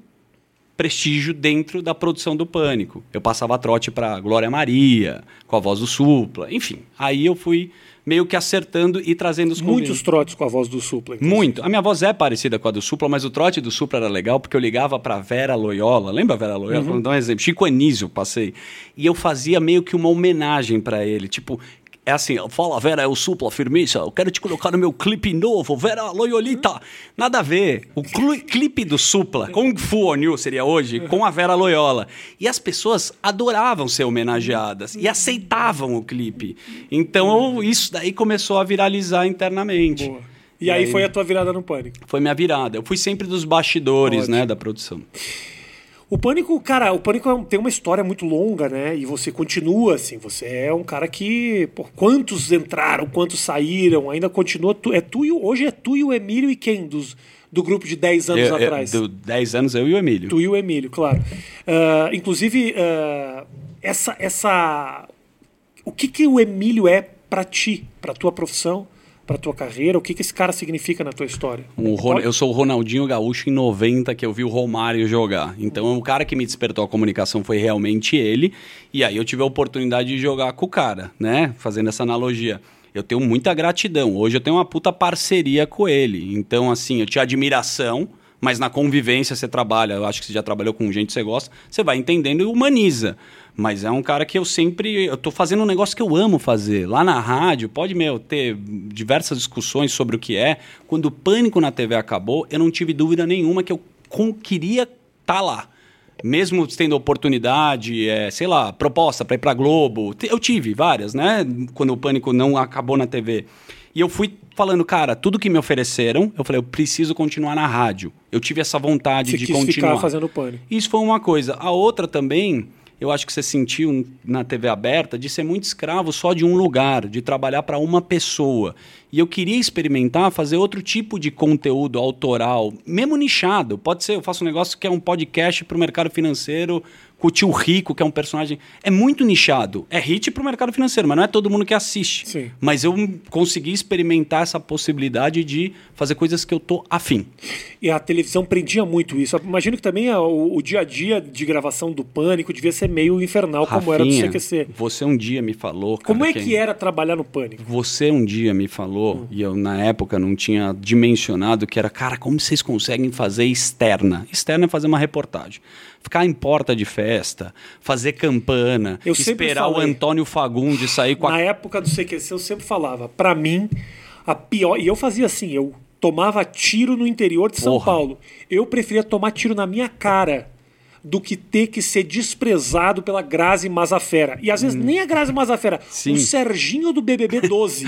Speaker 2: prestígio dentro da produção do Pânico. Eu passava trote para Glória Maria, com a voz do Supla, enfim. Aí eu fui meio que acertando e trazendo os
Speaker 1: Muitos trotes com a voz do Supla.
Speaker 2: Inclusive. Muito. A minha voz é parecida com a do Supla, mas o trote do Supla era legal porque eu ligava para Vera Loyola. Lembra a Vera Loyola? Uhum. Vou dar um exemplo. Chico Anísio, passei. E eu fazia meio que uma homenagem para ele. Tipo, é assim, fala Vera, é o Supla Firmeza, eu quero te colocar no meu clipe novo, Vera Loyolita. Nada a ver. O clipe do Supla, Kung Fu Onyu seria hoje, com a Vera Loyola. E as pessoas adoravam ser homenageadas e aceitavam o clipe. Então isso daí começou a viralizar internamente.
Speaker 1: Boa. E, e aí, aí, foi a tua virada no pânico?
Speaker 2: Foi minha virada. Eu fui sempre dos bastidores, né, da produção.
Speaker 1: O Pânico, cara, o Pânico é tem uma história muito longa, né? E você continua assim, você é um cara que. Pô, quantos entraram, quantos saíram, ainda continua. Tu, é tu e, hoje é tu e o Emílio e quem? Dos, do grupo de 10 anos eu, atrás?
Speaker 2: Eu, 10 anos eu e o Emílio.
Speaker 1: Tu e o Emílio, claro. Uh, inclusive, uh, essa, essa. O que, que o Emílio é para ti, para tua profissão? Para tua carreira? O que, que esse cara significa na tua história?
Speaker 2: Ron... Eu sou o Ronaldinho Gaúcho em 90 que eu vi o Romário jogar. Então o cara que me despertou a comunicação foi realmente ele. E aí eu tive a oportunidade de jogar com o cara, né? Fazendo essa analogia. Eu tenho muita gratidão. Hoje eu tenho uma puta parceria com ele. Então, assim, eu tinha admiração, mas na convivência você trabalha. Eu acho que você já trabalhou com gente que você gosta, você vai entendendo e humaniza. Mas é um cara que eu sempre. Eu tô fazendo um negócio que eu amo fazer. Lá na rádio, pode, meu, ter diversas discussões sobre o que é. Quando o Pânico na TV acabou, eu não tive dúvida nenhuma que eu queria estar tá lá. mesmo tendo oportunidade, é, sei lá, proposta para ir para Globo, eu tive várias, né? Quando o Pânico não acabou na TV. E eu fui falando, cara, tudo que me ofereceram, eu falei, eu preciso continuar na rádio. Eu tive essa vontade
Speaker 1: Você
Speaker 2: de
Speaker 1: quis
Speaker 2: continuar.
Speaker 1: ficar fazendo Pânico.
Speaker 2: Isso foi uma coisa. A outra também, eu acho que você sentiu na TV aberta de ser muito escravo só de um lugar, de trabalhar para uma pessoa. E eu queria experimentar fazer outro tipo de conteúdo autoral, mesmo nichado. Pode ser, eu faço um negócio que é um podcast para o mercado financeiro com o tio Rico, que é um personagem. É muito nichado. É hit para o mercado financeiro, mas não é todo mundo que assiste.
Speaker 1: Sim.
Speaker 2: Mas eu consegui experimentar essa possibilidade de fazer coisas que eu tô afim.
Speaker 1: E a televisão prendia muito isso. Imagino que também o, o dia a dia de gravação do Pânico devia ser meio infernal, como era do
Speaker 2: Rafinha,
Speaker 1: CQC.
Speaker 2: Você um dia me falou.
Speaker 1: Como
Speaker 2: cara,
Speaker 1: é que era trabalhar no Pânico?
Speaker 2: Você um dia me falou, e eu na época não tinha dimensionado, que era, cara, como vocês conseguem fazer externa? Externa é fazer uma reportagem. Ficar em porta de festa, fazer campana,
Speaker 1: Eu
Speaker 2: esperar o. Antônio Fagundes sair com a.
Speaker 1: Na época do CQC, eu sempre falava, pra mim, a pior. E eu fazia assim, eu tomava tiro no interior de São
Speaker 2: Porra.
Speaker 1: Paulo. Eu preferia tomar tiro na minha cara do que ter que ser desprezado pela Grazi Mazafera. E às vezes nem a Grazi Mazafera,
Speaker 2: Hum. Sim.
Speaker 1: o Serginho do BBB 12.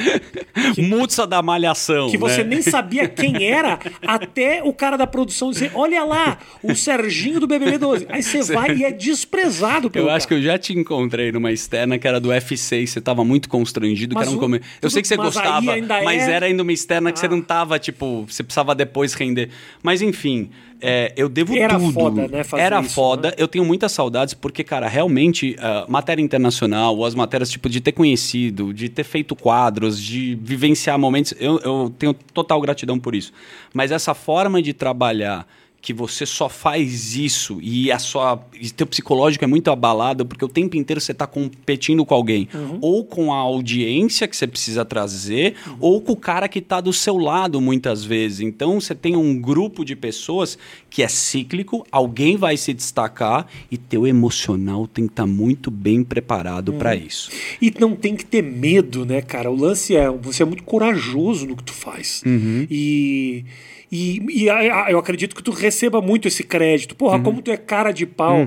Speaker 2: Mutsa da malhação.
Speaker 1: que você
Speaker 2: né?
Speaker 1: nem sabia quem era, até o cara da produção dizer: olha lá, o Serginho do BBB 12. Aí você vai e é desprezado pelo
Speaker 2: Eu acho que
Speaker 1: cara.
Speaker 2: eu já te encontrei numa externa que era do UFC e você tava muito constrangido,
Speaker 1: Mas
Speaker 2: que era um come... Eu sei que você gostava, mas
Speaker 1: é-
Speaker 2: era ainda uma externa que você
Speaker 1: Ah.
Speaker 2: não tava, tipo, você precisava depois render. Mas enfim, é, eu devo
Speaker 1: Era
Speaker 2: tudo.
Speaker 1: foda, né,
Speaker 2: era
Speaker 1: isso,
Speaker 2: foda.
Speaker 1: né?
Speaker 2: Eu tenho muitas saudades porque, cara, realmente, ah, matéria internacional, ou as matérias, tipo, de ter conhecido, de ter feito quadros, de vivenciar momentos, eu, eu tenho total gratidão por isso. Mas essa forma de trabalhar que você só faz isso e a sua e teu psicológico é muito abalado porque o tempo inteiro você está competindo com alguém ou com a audiência que você precisa trazer ou com o cara que está do seu lado muitas vezes então você tem um grupo de pessoas que é cíclico alguém vai se destacar e teu emocional tem que estar muito bem preparado para isso
Speaker 1: E não tem que ter medo, né, cara? O lance é, você é muito corajoso no que tu faz.
Speaker 2: Uhum.
Speaker 1: E, e, e eu acredito que tu receba muito esse crédito. Porra,
Speaker 2: Uhum.
Speaker 1: como tu é cara de pau.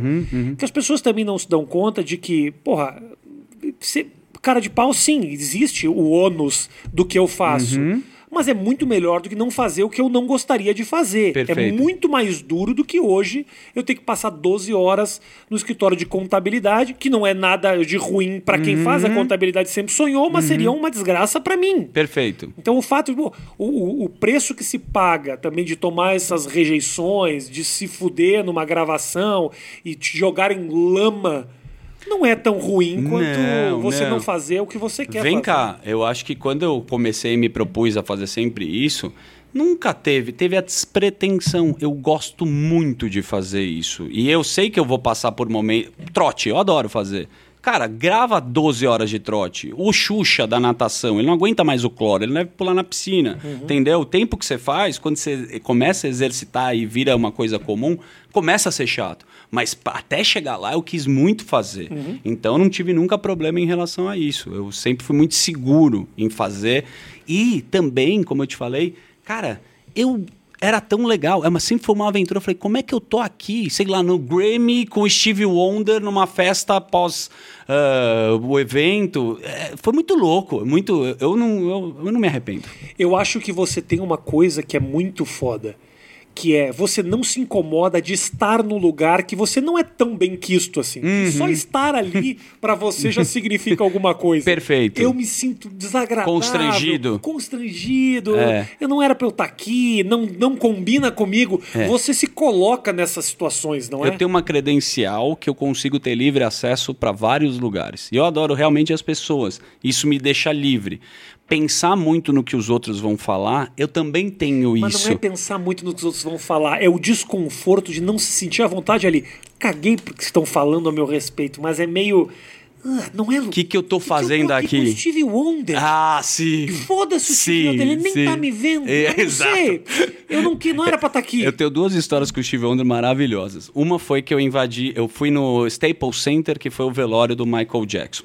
Speaker 1: Que as pessoas também não se dão conta de que, porra, cara de pau, sim, existe o ônus do que eu faço.
Speaker 2: Uhum.
Speaker 1: Mas é muito melhor do que não fazer o que eu não gostaria de fazer. É
Speaker 2: Perfeito.
Speaker 1: muito mais duro do que hoje eu ter que passar 12 horas no escritório de contabilidade, que não é nada de ruim para quem faz a
Speaker 2: Uhum.
Speaker 1: contabilidade sempre sonhou, mas seria uma desgraça para mim.
Speaker 2: perfeito
Speaker 1: Então o fato, o, o, o preço que se paga também de tomar essas rejeições, de se fuder numa gravação e te jogar em lama, não é tão ruim quanto
Speaker 2: Não,
Speaker 1: você não.
Speaker 2: não.
Speaker 1: fazer o que você quer
Speaker 2: Vem
Speaker 1: fazer.
Speaker 2: cá, eu acho que quando eu comecei e me propus a fazer sempre isso, nunca teve, teve a despretensão. Eu gosto muito de fazer isso. E eu sei que eu vou passar por momento. Trote, eu adoro fazer. Cara, grava 12 horas de trote. O Xuxa da natação, ele não aguenta mais o cloro, ele deve pular na piscina. Entendeu? O tempo que você faz, quando você começa a exercitar e vira uma coisa comum, começa a ser chato. Mas até chegar lá, eu quis muito fazer. Então, não tive nunca problema em relação a isso. Eu sempre fui muito seguro em fazer. E também, como eu te falei, cara, eu era tão legal. É, mas sempre foi uma aventura. Eu falei, como é que eu tô aqui, sei lá, no Grammy com o Steve Wonder numa festa após ah, o evento? É, foi muito louco. Muito. Eu não, eu, eu não me arrependo.
Speaker 1: Eu acho que você tem uma coisa que é muito foda. Que é, você não se incomoda de estar num lugar que você não é tão bem quisto assim.
Speaker 2: Uhum.
Speaker 1: Só estar ali pra você já significa alguma coisa.
Speaker 2: Perfeito.
Speaker 1: Eu me sinto desagradável.
Speaker 2: Constrangido.
Speaker 1: Constrangido.
Speaker 2: É.
Speaker 1: Eu não era pra eu estar aqui, não, não combina comigo.
Speaker 2: É.
Speaker 1: Você se coloca nessas situações, não é?
Speaker 2: Eu tenho uma credencial que eu consigo ter livre acesso para vários lugares. E eu adoro realmente as pessoas. Isso me deixa livre. Pensar muito no que os outros vão falar, eu também tenho
Speaker 1: Mas
Speaker 2: isso.
Speaker 1: não é pensar muito no que os outros vão falar, é o desconforto de não se sentir à vontade ali. Caguei porque estão falando a meu respeito, mas é meio. Ah, não é. O
Speaker 2: que que eu tô fazendo aqui?
Speaker 1: Com o Steve Wonder.
Speaker 2: Ah, sim.
Speaker 1: Foda-se o Steve Wonder, ele nem
Speaker 2: sim.
Speaker 1: tá me vendo.
Speaker 2: É,
Speaker 1: eu não
Speaker 2: exato.
Speaker 1: sei. Eu não, que- não era pra estar aqui.
Speaker 2: Eu tenho duas histórias com o Steve Wonder maravilhosas. Uma foi que eu invadi, eu fui no Staples Center, que foi o velório do Michael Jackson.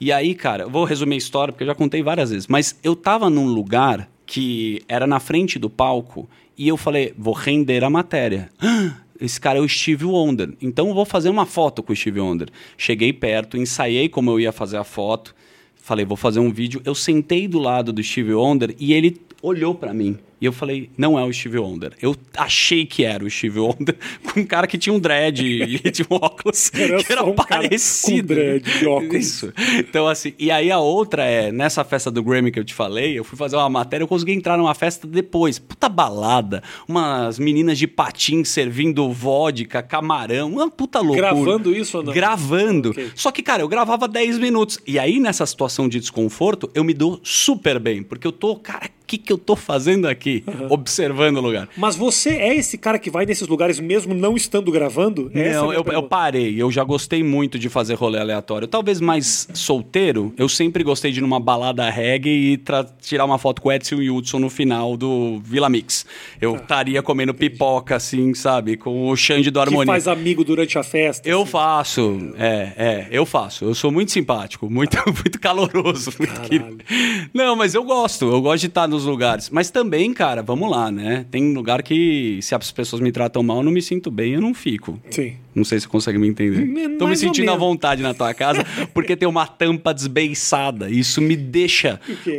Speaker 2: E aí, cara, eu vou resumir a história porque eu já contei várias vezes, mas eu tava num lugar que era na frente do palco e eu falei, vou render a matéria. esse cara é o Steve Wonder. Então eu vou fazer uma foto com o Steve Wonder. Cheguei perto, ensaiei como eu ia fazer a foto. Falei, vou fazer um vídeo. Eu sentei do lado do Steve Wonder e ele olhou para mim. E eu falei, não é o Steve Wonder. Eu achei que era o Steve Wonder, com um cara que tinha um dread e tinha um óculos
Speaker 1: Era
Speaker 2: que era
Speaker 1: um cara
Speaker 2: parecido.
Speaker 1: com dread e óculos.
Speaker 2: Isso. Então, assim, e aí a outra é, nessa festa do Grammy que eu te falei, eu fui fazer uma matéria, eu consegui entrar numa festa depois. Puta balada, umas meninas de patins servindo vodka, camarão, uma puta loucura.
Speaker 1: Gravando isso ou não?
Speaker 2: Gravando.
Speaker 1: Ok.
Speaker 2: Só que, cara, eu gravava 10 minutos. E aí, nessa situação de desconforto, eu me dou super bem. Porque eu tô, cara, o que, que eu tô fazendo aqui? Observando o lugar.
Speaker 1: Mas você é esse cara que vai nesses lugares mesmo não estando gravando? É
Speaker 2: Não, eu, eu parei. Eu já gostei muito de fazer rolê aleatório. Talvez mais solteiro, eu sempre gostei de ir numa balada reggae e tirar uma foto com o Edson Hudson no final do Vila Mix. Eu estaria comendo pipoca, assim, sabe? Com o Xande do
Speaker 1: Que
Speaker 2: Harmonia.
Speaker 1: faz amigo durante a festa.
Speaker 2: Eu
Speaker 1: assim.
Speaker 2: faço, é, é, eu faço. Eu sou muito simpático, muito, muito caloroso. Muito. Não, mas eu gosto, eu gosto de estar nos lugares. Mas também, cara, vamos lá, né? Tem lugar que se as pessoas me tratam mal, eu não me sinto bem, eu não fico.
Speaker 1: Sim.
Speaker 2: Não sei se você consegue me entender.
Speaker 1: Mais
Speaker 2: Tô me sentindo à vontade na tua casa porque tem uma tampa desbeiçada. Isso me deixa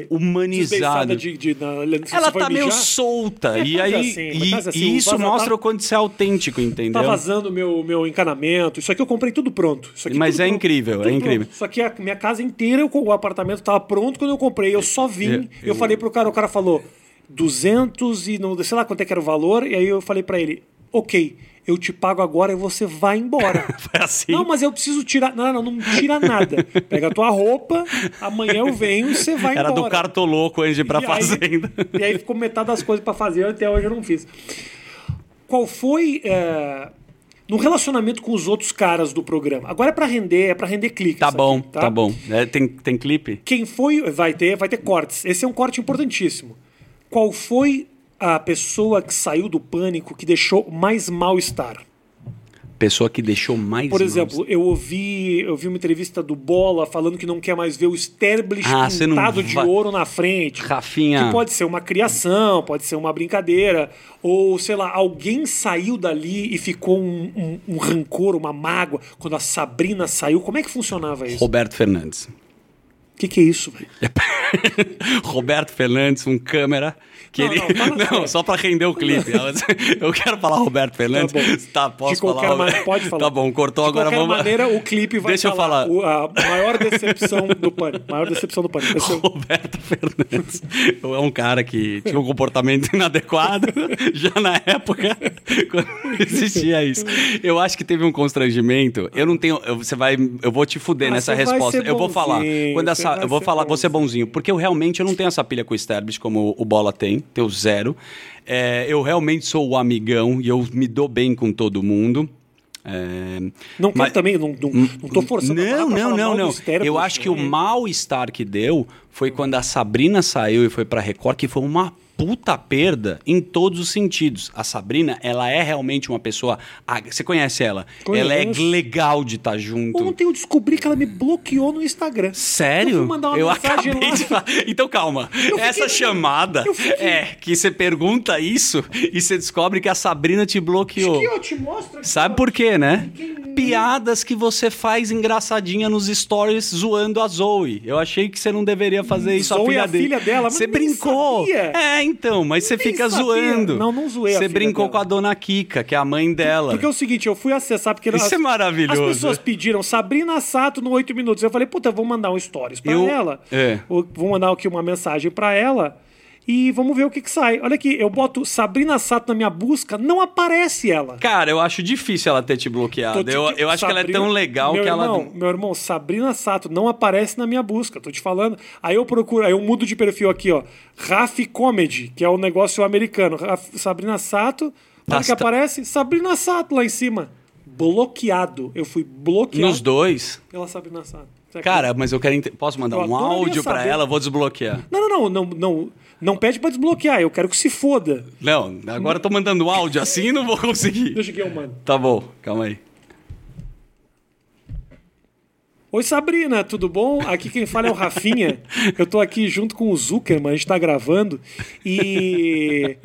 Speaker 2: humanizado.
Speaker 1: De, de, se
Speaker 2: Ela tá meio
Speaker 1: mijar,
Speaker 2: solta.
Speaker 1: É,
Speaker 2: e aí,
Speaker 1: assim, mas
Speaker 2: e,
Speaker 1: assim,
Speaker 2: e isso
Speaker 1: vaza-
Speaker 2: mostra
Speaker 1: tá-
Speaker 2: o quanto você é autêntico, entendeu?
Speaker 1: Tá vazando meu, meu encanamento. Isso aqui eu comprei tudo pronto. Isso aqui
Speaker 2: Mas
Speaker 1: tudo
Speaker 2: é
Speaker 1: pronto.
Speaker 2: incrível,
Speaker 1: Tudo
Speaker 2: é incrível.
Speaker 1: pronto. Isso aqui a minha casa inteira, o apartamento tava pronto quando eu comprei. Eu só vim.
Speaker 2: Eu-
Speaker 1: Eu,
Speaker 2: eu-
Speaker 1: falei pro cara, o cara falou 200 e não sei lá quanto é que era o valor. E aí eu falei pra ele, ok, eu te pago agora e você vai embora.
Speaker 2: Foi assim.
Speaker 1: Não, mas eu preciso tirar. Não, não, não tira nada. Pega a tua roupa, amanhã eu venho e você vai
Speaker 2: Era
Speaker 1: embora.
Speaker 2: do cartoloco antes de ir pra
Speaker 1: E aí-
Speaker 2: fazenda.
Speaker 1: e aí ficou metade das coisas pra fazer, até hoje eu não fiz. Qual foi. é, no relacionamento com os outros caras do programa? Agora é pra render, é pra render clique.
Speaker 2: Tá bom,
Speaker 1: aqui,
Speaker 2: tá, bom. É, tem, tem clipe?
Speaker 1: Quem foi. Vai ter, vai ter cortes. Esse é um corte importantíssimo. Qual foi a pessoa que saiu do pânico que deixou mais mal-estar?
Speaker 2: Pessoa que deixou mais.
Speaker 1: Por exemplo, eu ouvi, eu vi uma entrevista do Bola falando que não quer mais ver o Sterblich
Speaker 2: Ah,
Speaker 1: pintado de ouro na frente.
Speaker 2: Rafinha.
Speaker 1: Que pode ser uma criação, pode ser uma brincadeira. Ou, sei lá, alguém saiu dali e ficou um, um- um rancor, uma mágoa. Quando a Sabrina saiu, como é que funcionava isso?
Speaker 2: Roberto Fernandes.
Speaker 1: O que, que é isso, velho?
Speaker 2: Roberto Fernandes, um câmera. Que
Speaker 1: Não,
Speaker 2: ele...
Speaker 1: não,
Speaker 2: não, só pra render o clipe. Eu quero falar Roberto Fernandes.
Speaker 1: Tá
Speaker 2: Tá, posso
Speaker 1: De qualquer
Speaker 2: falar?
Speaker 1: maneira, pode falar.
Speaker 2: Tá bom, cortou
Speaker 1: De
Speaker 2: agora.
Speaker 1: qualquer
Speaker 2: vamos...
Speaker 1: maneira, o clipe vai
Speaker 2: Deixa eu falar.
Speaker 1: o- a maior decepção do pânico. Maior decepção do pânico. Ser o-
Speaker 2: Roberto Fernandes é um cara que tinha um comportamento inadequado já na época quando existia isso. Eu acho que teve um constrangimento. Eu não tenho. eu- você vai. Eu vou te fuder
Speaker 1: Ah,
Speaker 2: nessa
Speaker 1: você
Speaker 2: resposta. Eu vou falar.
Speaker 1: bonzinho,
Speaker 2: Quando
Speaker 1: você
Speaker 2: essa, eu vou falar, vou ser bonzinho. Porque eu realmente eu não tenho essa pilha com o Sterblich como o Bola tem. Tenho zero. É, eu realmente sou o amigão e eu me dou bem com todo mundo. É,
Speaker 1: Não
Speaker 2: mas-
Speaker 1: também, não, não, não tô forçando
Speaker 2: não, não, não, não. Eu acho que o
Speaker 1: né?
Speaker 2: mal-estar que deu foi quando a Sabrina saiu e foi pra Record, que foi uma puta perda em todos os sentidos. A Sabrina, ela é realmente uma pessoa. ah, Você conhece ela? Ela é
Speaker 1: Conheço.
Speaker 2: legal de estar junto.
Speaker 1: Ontem eu descobri que ela me bloqueou no Instagram.
Speaker 2: Sério?
Speaker 1: Eu mandar uma mensagem
Speaker 2: acabei
Speaker 1: lá.
Speaker 2: de falar. Então calma.
Speaker 1: fiquei-
Speaker 2: Essa chamada
Speaker 1: eu fiquei-
Speaker 2: é que você pergunta isso e você descobre que a Sabrina te bloqueou.
Speaker 1: Aqui, eu te mostro. aqui,
Speaker 2: Sabe por quê, né?
Speaker 1: Fiquei-
Speaker 2: Piadas que você faz engraçadinha nos stories zoando a Zoe. Eu achei que você não deveria fazer isso
Speaker 1: Zoe
Speaker 2: a filha
Speaker 1: é a filha dela, mas
Speaker 2: Você brincou.
Speaker 1: sabia.
Speaker 2: É, então, mas você fica
Speaker 1: sabia.
Speaker 2: zoando.
Speaker 1: Não, não zoei
Speaker 2: Você brincou
Speaker 1: dela.
Speaker 2: com a dona Kika, que é a mãe dela.
Speaker 1: Porque é o seguinte, eu fui acessar porque
Speaker 2: Isso
Speaker 1: as-
Speaker 2: é maravilhoso.
Speaker 1: As pessoas pediram Sabrina Sato no 8 minutos. Eu falei, puta, eu vou mandar um stories pra
Speaker 2: Eu-
Speaker 1: ela.
Speaker 2: é.
Speaker 1: Vou vou mandar aqui uma mensagem pra ela e vamos ver o que que sai. Olha aqui, eu boto Sabrina Sato na minha busca, não aparece ela.
Speaker 2: Cara, eu acho difícil ela ter te bloqueado.
Speaker 1: Te-
Speaker 2: Eu, eu acho que ela é tão legal
Speaker 1: meu
Speaker 2: que ela.
Speaker 1: irmão, Meu irmão, Sabrina Sato não aparece na minha busca, tô te falando. Aí eu procuro, aí eu mudo de perfil aqui, ó. Raf Comedy, que é o negócio americano. Raf- Sabrina Sato, olha que aparece, Sabrina Sato lá em cima. Bloqueado. Eu fui bloqueado
Speaker 2: Nos dois.
Speaker 1: pela Sabrina Sato.
Speaker 2: Cara, mas eu quero. ente- Posso mandar
Speaker 1: Eu
Speaker 2: um áudio pra
Speaker 1: saber.
Speaker 2: ela? Vou desbloquear.
Speaker 1: Não, não, não, não, não, não pede pra desbloquear, eu quero que se foda.
Speaker 2: Não, agora eu tô mandando áudio assim não vou conseguir.
Speaker 1: Deixa que eu mando.
Speaker 2: Tá bom, calma aí.
Speaker 1: Oi, Sabrina, tudo bom? Aqui quem fala é o Rafinha. Eu tô aqui junto com o Zuckerman, a gente tá gravando. E.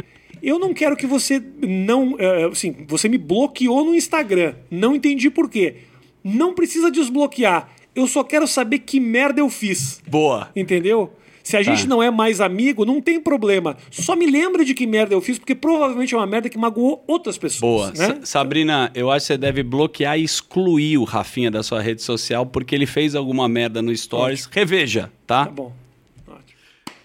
Speaker 1: Eu não quero que você não. é, assim, você me bloqueou no Instagram. Não entendi por quê. Não precisa desbloquear. Eu só quero saber que merda eu fiz.
Speaker 2: Boa.
Speaker 1: Entendeu? Se a gente não é mais amigo, não tem problema. Só me lembre de que merda eu fiz, porque provavelmente é uma merda que magoou outras pessoas.
Speaker 2: Boa.
Speaker 1: Né?
Speaker 2: Sa- Sabrina, eu acho que você deve bloquear e excluir o Rafinha da sua rede social porque ele fez alguma merda no Stories. Reveja, tá?
Speaker 1: Tá bom.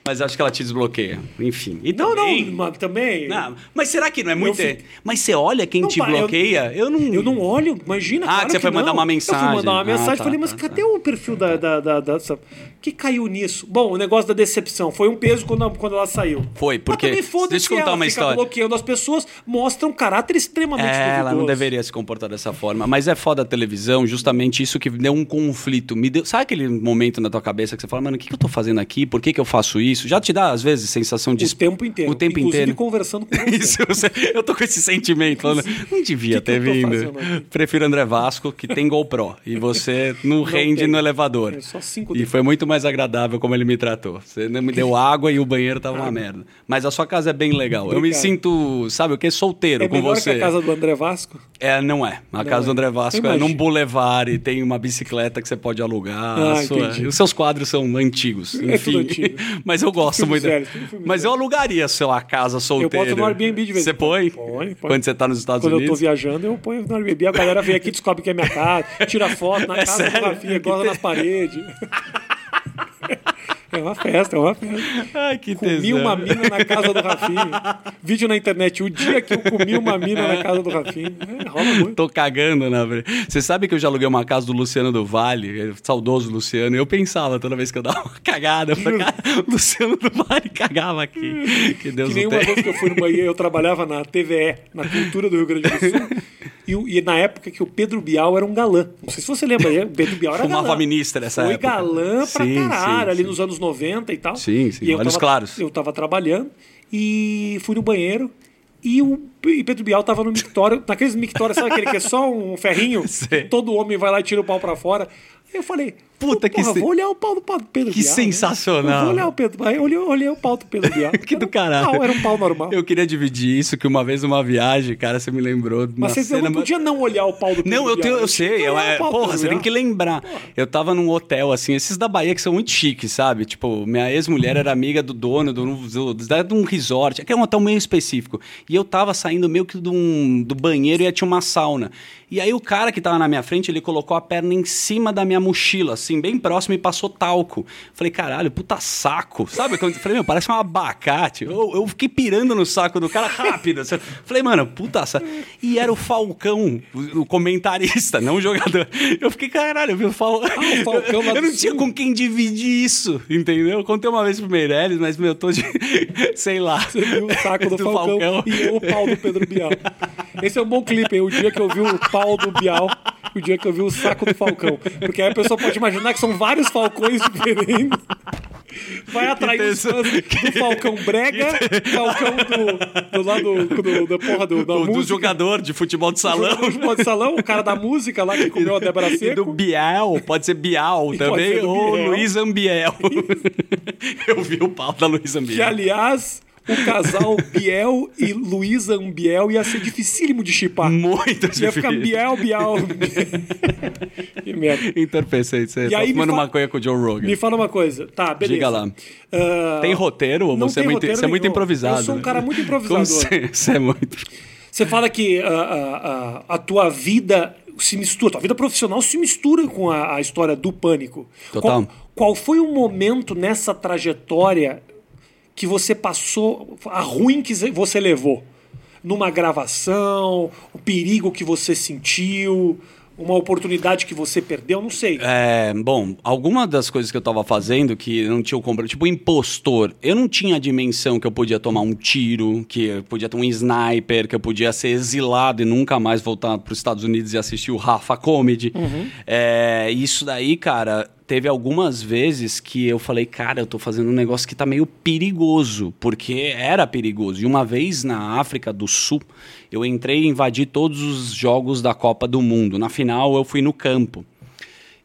Speaker 2: Mas acho que ela te desbloqueia. Enfim. E
Speaker 1: Não,
Speaker 2: também-
Speaker 1: não, mas também.
Speaker 2: Não, mas será que não é muito.
Speaker 1: fico-
Speaker 2: Mas você olha quem
Speaker 1: Não,
Speaker 2: te
Speaker 1: eu-
Speaker 2: bloqueia? Eu, não.
Speaker 1: Eu não olho, imagina.
Speaker 2: Ah,
Speaker 1: claro
Speaker 2: que você foi
Speaker 1: não.
Speaker 2: mandar uma
Speaker 1: Eu
Speaker 2: mensagem.
Speaker 1: fui mandar uma
Speaker 2: Ah,
Speaker 1: mensagem
Speaker 2: tá,
Speaker 1: falei, mas
Speaker 2: tá,
Speaker 1: cadê o perfil da, da, da, dessa- que caiu nisso? Bom, o negócio da decepção foi um peso quando, quando ela saiu.
Speaker 2: Foi, porque-
Speaker 1: Mas também
Speaker 2: deixa eu contar uma história.
Speaker 1: bloqueando as pessoas, mostra um caráter extremamente
Speaker 2: É, ela não deveria se comportar dessa forma. Mas é foda a televisão, justamente isso que deu um conflito. Me deu... Sabe aquele momento na tua cabeça que você fala, mano, o que, que eu tô fazendo aqui? Por que, que eu faço isso? Já te dá, às vezes, sensação de.
Speaker 1: O tempo inteiro.
Speaker 2: O tempo
Speaker 1: Inclusive
Speaker 2: inteiro.
Speaker 1: conversando com você.
Speaker 2: Isso, eu tô com esse sentimento, falando, não devia
Speaker 1: Que que
Speaker 2: ter
Speaker 1: tô
Speaker 2: vindo. Prefiro André Vasco, que tem GoPro, e você não, rende
Speaker 1: tem.
Speaker 2: no elevador.
Speaker 1: É só cinco
Speaker 2: e foi muito mais agradável como ele me tratou. Você não me deu água e o banheiro tava uma merda. Mas a sua casa é bem legal. Eu me sinto, sabe o que? Solteiro
Speaker 1: É
Speaker 2: com
Speaker 1: melhor
Speaker 2: você.
Speaker 1: que a casa do André Vasco?
Speaker 2: É, não é. A casa do
Speaker 1: é.
Speaker 2: André Vasco é num boulevard e tem uma bicicleta que você pode alugar.
Speaker 1: Ah,
Speaker 2: sua- Os seus quadros são antigos.
Speaker 1: É
Speaker 2: Enfim.
Speaker 1: tudo antigo.
Speaker 2: Mas eu gosto muito.
Speaker 1: filmes
Speaker 2: Mas eu
Speaker 1: velhos.
Speaker 2: alugaria, sei lá, casa solteira.
Speaker 1: boto no Airbnb de vez
Speaker 2: Você
Speaker 1: quando.
Speaker 2: põe?
Speaker 1: Põe, põe.
Speaker 2: Quando você tá nos Estados
Speaker 1: Quando eu tô
Speaker 2: Unidos?
Speaker 1: viajando, eu ponho no Airbnb. A galera vem aqui, descobre que é minha casa, tira foto na
Speaker 2: É
Speaker 1: casa do
Speaker 2: sério?
Speaker 1: Rafinha, gosta nas paredes. É uma festa, é uma festa.
Speaker 2: Ai, que
Speaker 1: Comi
Speaker 2: tesão.
Speaker 1: uma mina na casa do Rafinha. Vídeo na internet, o dia que eu comi uma mina na casa do Rafinha. É, rola muito.
Speaker 2: Tô cagando frente. Você sabe que eu já aluguei uma casa do Luciano do Vale, é, saudoso Luciano, e eu pensava toda vez que eu dava uma cagada, eu falei, Luciano do Vale cagava aqui. Que Deus
Speaker 1: Que nem uma vez que eu fui no banheiro, eu trabalhava na TVE, na cultura do Rio Grande do Sul. E, e na época que o Pedro Bial era um galã. Não sei se você lembra, o Pedro Bial era
Speaker 2: Fumava
Speaker 1: galã.
Speaker 2: ministra nessa
Speaker 1: Foi
Speaker 2: época.
Speaker 1: galã pra
Speaker 2: Sim,
Speaker 1: caralho,
Speaker 2: sim,
Speaker 1: ali
Speaker 2: sim.
Speaker 1: nos anos 90 e tal.
Speaker 2: Sim, sim,
Speaker 1: E
Speaker 2: olhos
Speaker 1: tava-
Speaker 2: claros.
Speaker 1: Eu tava trabalhando e fui no banheiro e o e Pedro Bial tava no mictório, naqueles mictórios, sabe aquele que é só um ferrinho? Todo homem vai lá e tira o pau pra fora. Aí eu falei,
Speaker 2: Puta, que
Speaker 1: porra,
Speaker 2: se-
Speaker 1: vou olhar o pau do do Pedro
Speaker 2: Que
Speaker 1: Bial. né?
Speaker 2: sensacional.
Speaker 1: Eu Vou olhar o Pedro Aí eu olhei, olhei o pau do Pedro Bial.
Speaker 2: Que do caralho.
Speaker 1: Pau, era um pau normal.
Speaker 2: Eu queria dividir isso, que uma vez numa viagem, cara, você me lembrou.
Speaker 1: Mas você
Speaker 2: cena,
Speaker 1: não podia não olhar o pau do Pedro
Speaker 2: Não, eu, tenho, eu sei. Eu, é,
Speaker 1: do
Speaker 2: porra, você tem que lembrar. Eu tava num hotel, assim, esses da Bahia que são muito chiques, sabe? Tipo, minha ex-mulher era amiga do dono do, do, do- de um resort, que é um hotel meio específico. E eu tava saindo meio que de um- do banheiro e tinha uma sauna. E aí o cara que tava na minha frente, ele colocou a perna em cima da minha mochila, assim, bem próximo e passou talco. Falei, caralho, puta saco. Sabe? Quando, falei, meu, parece um abacate. Eu, eu fiquei pirando no saco do cara rápido. assim. Falei, mano, puta saco. E era o Falcão, o, o comentarista, não o jogador. Eu fiquei, caralho, eu vi o Falcão.
Speaker 1: Ah, o Falcão
Speaker 2: eu
Speaker 1: do
Speaker 2: não tinha com quem dividir isso, entendeu? Eu contei uma vez pro Meirelles, mas, meu, eu tô de. sei lá.
Speaker 1: Você viu o saco do, Falcão, e eu o pau do Pedro Bial. Esse é um bom clipe, hein? O dia que eu vi o pau do Bial, o dia que eu vi o saco do Falcão. Porque aí a pessoa pode imaginar que são vários Falcões diferentes. Vai atrair os fãs do Falcão Brega, Falcão do, do lado do, da porra do, da
Speaker 2: Do, do
Speaker 1: música.
Speaker 2: jogador de futebol de salão.
Speaker 1: Do futebol de salão, o cara da música lá que comeu a Débora
Speaker 2: E do
Speaker 1: Seco.
Speaker 2: Biel, pode ser Bial também,
Speaker 1: ser do
Speaker 2: ou
Speaker 1: Biel.
Speaker 2: Luiz Ambiel. eu vi o pau da Luiz
Speaker 1: Que,
Speaker 2: Ambiel.
Speaker 1: aliás, o casal Biel e Luísa Ambiel ia ser dificílimo de chipar.
Speaker 2: Muito
Speaker 1: Ia ficar
Speaker 2: difícil.
Speaker 1: Biel, Biel. que merda.
Speaker 2: Entorpecente, você
Speaker 1: E
Speaker 2: tá
Speaker 1: aí
Speaker 2: fumando
Speaker 1: fa-
Speaker 2: maconha com o Joe Rogan.
Speaker 1: Me fala uma coisa. Tá, beleza.
Speaker 2: Diga lá.
Speaker 1: Ah,
Speaker 2: Tem roteiro ou
Speaker 1: não
Speaker 2: você, é muito,
Speaker 1: roteiro
Speaker 2: você é muito improvisado?
Speaker 1: Eu sou um
Speaker 2: né?
Speaker 1: cara muito improvisador.
Speaker 2: Você, você é muito...
Speaker 1: Você fala que ah, ah, ah, a tua vida se mistura, tua vida profissional se mistura com a, a história do pânico.
Speaker 2: Total.
Speaker 1: Qual, qual foi o momento nessa trajetória que você passou, a ruim que você levou? Numa gravação, o perigo que você sentiu, uma oportunidade que você perdeu, não sei.
Speaker 2: É, bom, alguma das coisas que eu tava fazendo que não tinha o compra, tipo impostor, eu não tinha a dimensão que eu podia tomar um tiro, que eu podia ter um sniper, que eu podia ser exilado e nunca mais voltar para os Estados Unidos e assistir o Rafa Comedy. É, isso daí, cara, teve algumas vezes que eu falei, cara, eu tô fazendo um negócio que tá meio perigoso, porque era perigoso. E uma vez na África do Sul, eu entrei e invadi todos os jogos da Copa do Mundo. Na final, eu fui no campo.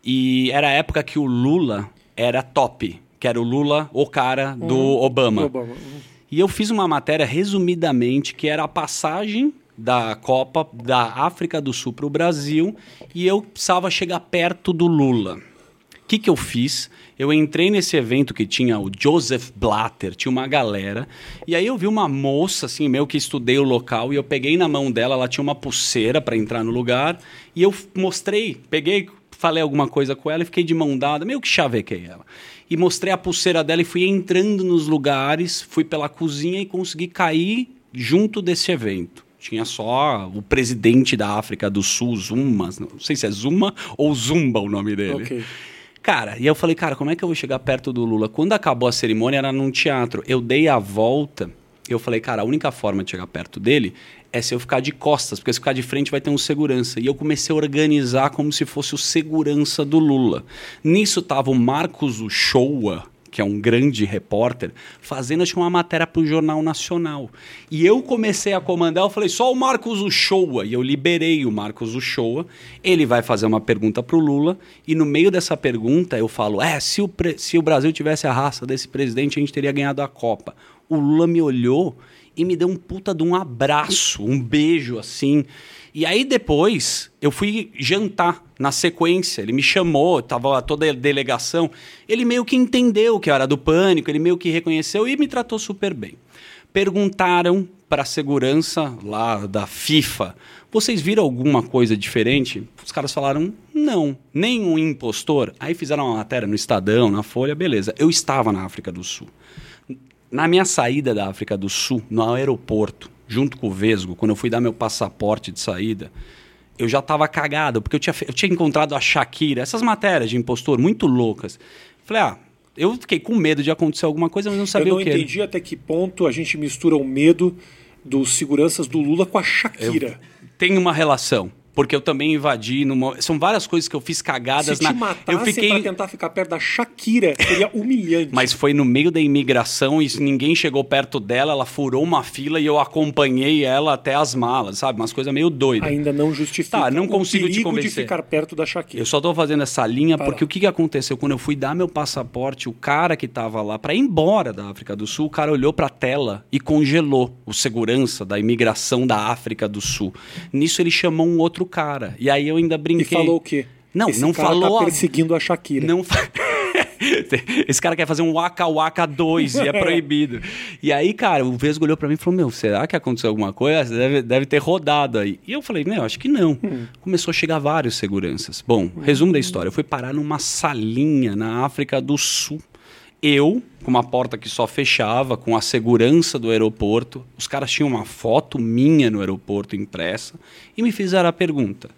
Speaker 2: E era a época que o Lula era top, que era o Lula, o cara do Obama.
Speaker 1: Obama.
Speaker 2: E eu fiz uma matéria, resumidamente, que era a passagem da Copa da África do Sul para o Brasil e eu precisava chegar perto do Lula. Que, que eu fiz? Eu entrei nesse evento que tinha o Joseph Blatter, tinha uma galera, e aí eu vi uma moça, assim, meu, que estudei o local, e eu peguei na mão dela, ela tinha uma pulseira para entrar no lugar, e eu mostrei, peguei, falei alguma coisa com ela e fiquei de mão dada, meio que chavequei ela. E mostrei a pulseira dela e fui entrando nos lugares, fui pela cozinha e consegui cair junto desse evento tinha só o presidente da África do Sul, Zuma, não sei se é Zuma ou Zumba o nome dele. Okay. Cara, e eu falei, cara, como é que eu vou chegar perto do Lula? Quando acabou a cerimônia, era num teatro. Eu dei a volta, eu falei, cara, a única forma de chegar perto dele é se eu ficar de costas, porque se ficar de frente vai ter um segurança. E eu comecei a organizar como se fosse o segurança do Lula. Nisso tava o Marcos Uchoa, que é um grande repórter, fazendo acho, uma matéria para o Jornal Nacional. E eu comecei a comandar, eu falei, só o Marcos Uchoa. E eu liberei o Marcos Uchoa. Ele vai fazer uma pergunta para o Lula. E no meio dessa pergunta eu falo, é, se o, se o Brasil tivesse a raça desse presidente, a gente teria ganhado a Copa. O Lula me olhou e me deu um puta de um abraço, um beijo assim. E aí depois eu fui jantar na sequência. Ele me chamou, tava toda a delegação. Ele meio que entendeu que era do pânico, ele meio que reconheceu e me tratou super bem. Perguntaram para a segurança lá da FIFA: vocês viram alguma coisa diferente? Os caras falaram: não, nenhum impostor. Aí fizeram uma matéria no Estadão, na Folha, beleza. Eu estava na África do Sul. Na minha saída da África do Sul, no aeroporto, junto com o Vesgo, quando eu fui dar meu passaporte de saída, eu já estava cagado, porque eu tinha, eu tinha encontrado a Shakira, essas matérias de impostor muito loucas. Falei, ah, eu fiquei com medo de acontecer alguma coisa, mas não sabia o que.
Speaker 1: Eu não entendi até que ponto a gente mistura o medo dos seguranças do Lula com a Shakira.
Speaker 2: Eu, tem uma relação porque eu também invadi numa... são várias coisas que eu fiz cagadas
Speaker 1: Se na te eu fiquei para tentar ficar perto da Shakira seria humilhante.
Speaker 2: Mas foi no meio da imigração e ninguém chegou perto dela ela furou uma fila e eu acompanhei ela até as malas sabe? Umas coisas meio doidas.
Speaker 1: Ainda não justifica
Speaker 2: tá não consigo te convencer
Speaker 1: de ficar perto da Shakira.
Speaker 2: Eu só tô fazendo essa linha porque o que, que aconteceu? Quando eu fui dar meu passaporte o cara que tava lá para ir embora da África do Sul o cara olhou para a tela e congelou o segurança da imigração da África do Sul. Nisso ele chamou um outro outro cara. E aí eu ainda brinquei.
Speaker 1: E falou o quê?
Speaker 2: Não, Esse não cara tá falou.
Speaker 1: Tá perseguindo a Shakira.
Speaker 2: Não Esse cara quer fazer um Waka Waka 2 e é proibido. E aí, cara, o Vesgo olhou para mim e falou: Meu, será que aconteceu alguma coisa? Deve, deve ter rodado aí. E eu falei: Meu, acho que não. Hum. Começou a chegar vários seguranças. Bom, hum. resumo da história: eu fui parar numa salinha na África do Sul. Eu, com uma porta que só fechava, com a segurança do aeroporto, os caras tinham uma foto minha no aeroporto impressa e me fizeram a pergunta: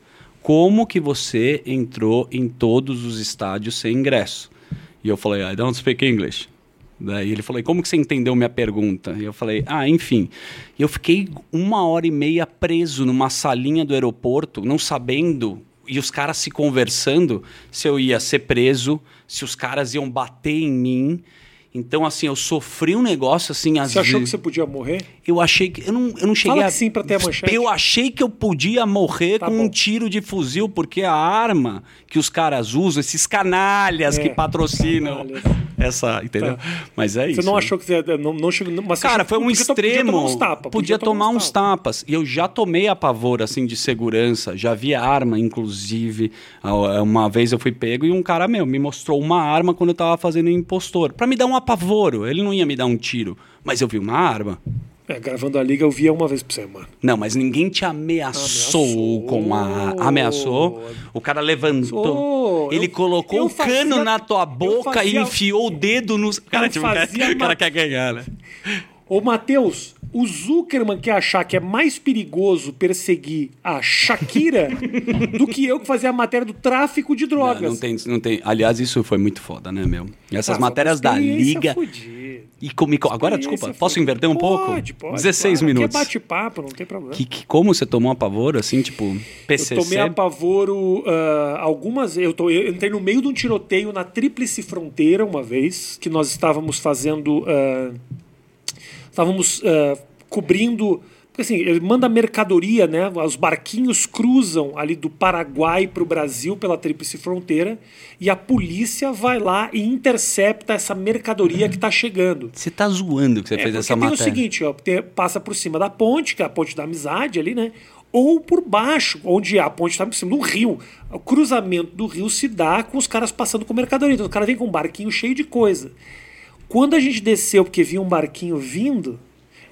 Speaker 2: como que você entrou em todos os estádios sem ingresso? E eu falei: I don't speak English. Daí ele falou: como que você entendeu minha pergunta? E eu falei: ah, enfim. E eu fiquei uma hora e meia preso numa salinha do aeroporto, não sabendo e os caras se conversando se eu ia ser preso, se os caras iam bater em mim. Então, assim, eu sofri um negócio assim.
Speaker 1: Você achou que você podia morrer?
Speaker 2: Eu achei que. Eu não, eu não cheguei
Speaker 1: Fala
Speaker 2: a.
Speaker 1: sim pra ter a manchete.
Speaker 2: Eu achei que eu podia morrer tá com bom. um tiro de fuzil, porque a arma que os caras usam, esses canalhas é, que patrocinam. Canalhas. Essa, entendeu? Tá. Mas é
Speaker 1: isso.
Speaker 2: Você
Speaker 1: não achou que você não, não chegou.
Speaker 2: Mas Cara, foi um extremo. Podia tomar uns tapas. Podia, tomar, uns tapas. E eu já tomei a pavor, assim, de segurança. Já vi arma, inclusive. Uma vez eu fui pego e um cara meu me mostrou uma arma quando eu tava fazendo impostor. para me dar um apavoro. Ele não ia me dar um tiro. Mas eu vi uma arma.
Speaker 1: É, gravando a liga eu via uma vez por semana.
Speaker 2: Não, mas ninguém te ameaçou, ameaçou. com a. Ameaçou. O cara levantou. ele eu, colocou o fazia, cano na tua boca fazia, e enfiou o dedo nos. Cara, tipo, o cara quer ganhar, né?
Speaker 1: Ô, Matheus, o Zuckerman quer achar que é mais perigoso perseguir a Shakira do que eu que fazia a matéria do tráfico de drogas.
Speaker 2: Não, não, tem, não tem. Aliás, isso foi muito foda, né, meu? Essas ah, matérias da Liga. Fudida. E comigo. Agora, desculpa, posso inverter um pode, pouco? Pode, 16 claro. minutos.
Speaker 1: Aqui é bate-papo, não tem problema.
Speaker 2: Que, que, como você tomou apavoro, assim, tipo, PCC?
Speaker 1: Eu tomei apavoro uh, algumas eu, tô, eu entrei no meio de um tiroteio na Tríplice Fronteira uma vez, que nós estávamos fazendo. Uh, estávamos uh, cobrindo Porque assim, ele manda mercadoria, né? Os barquinhos cruzam ali do Paraguai para o Brasil pela tríplice fronteira e a polícia vai lá e intercepta essa mercadoria que está chegando.
Speaker 2: Você tá zoando que você
Speaker 1: É,
Speaker 2: fez essa
Speaker 1: tem
Speaker 2: matéria.
Speaker 1: o seguinte, ó, tem- passa por cima da ponte, que é a ponte da amizade ali, né? Ou por baixo, onde a ponte está por cima do rio. O cruzamento do rio se dá com os caras passando com mercadoria. Então o cara vem com um barquinho cheio de coisa. Quando a gente desceu, porque vinha um barquinho vindo,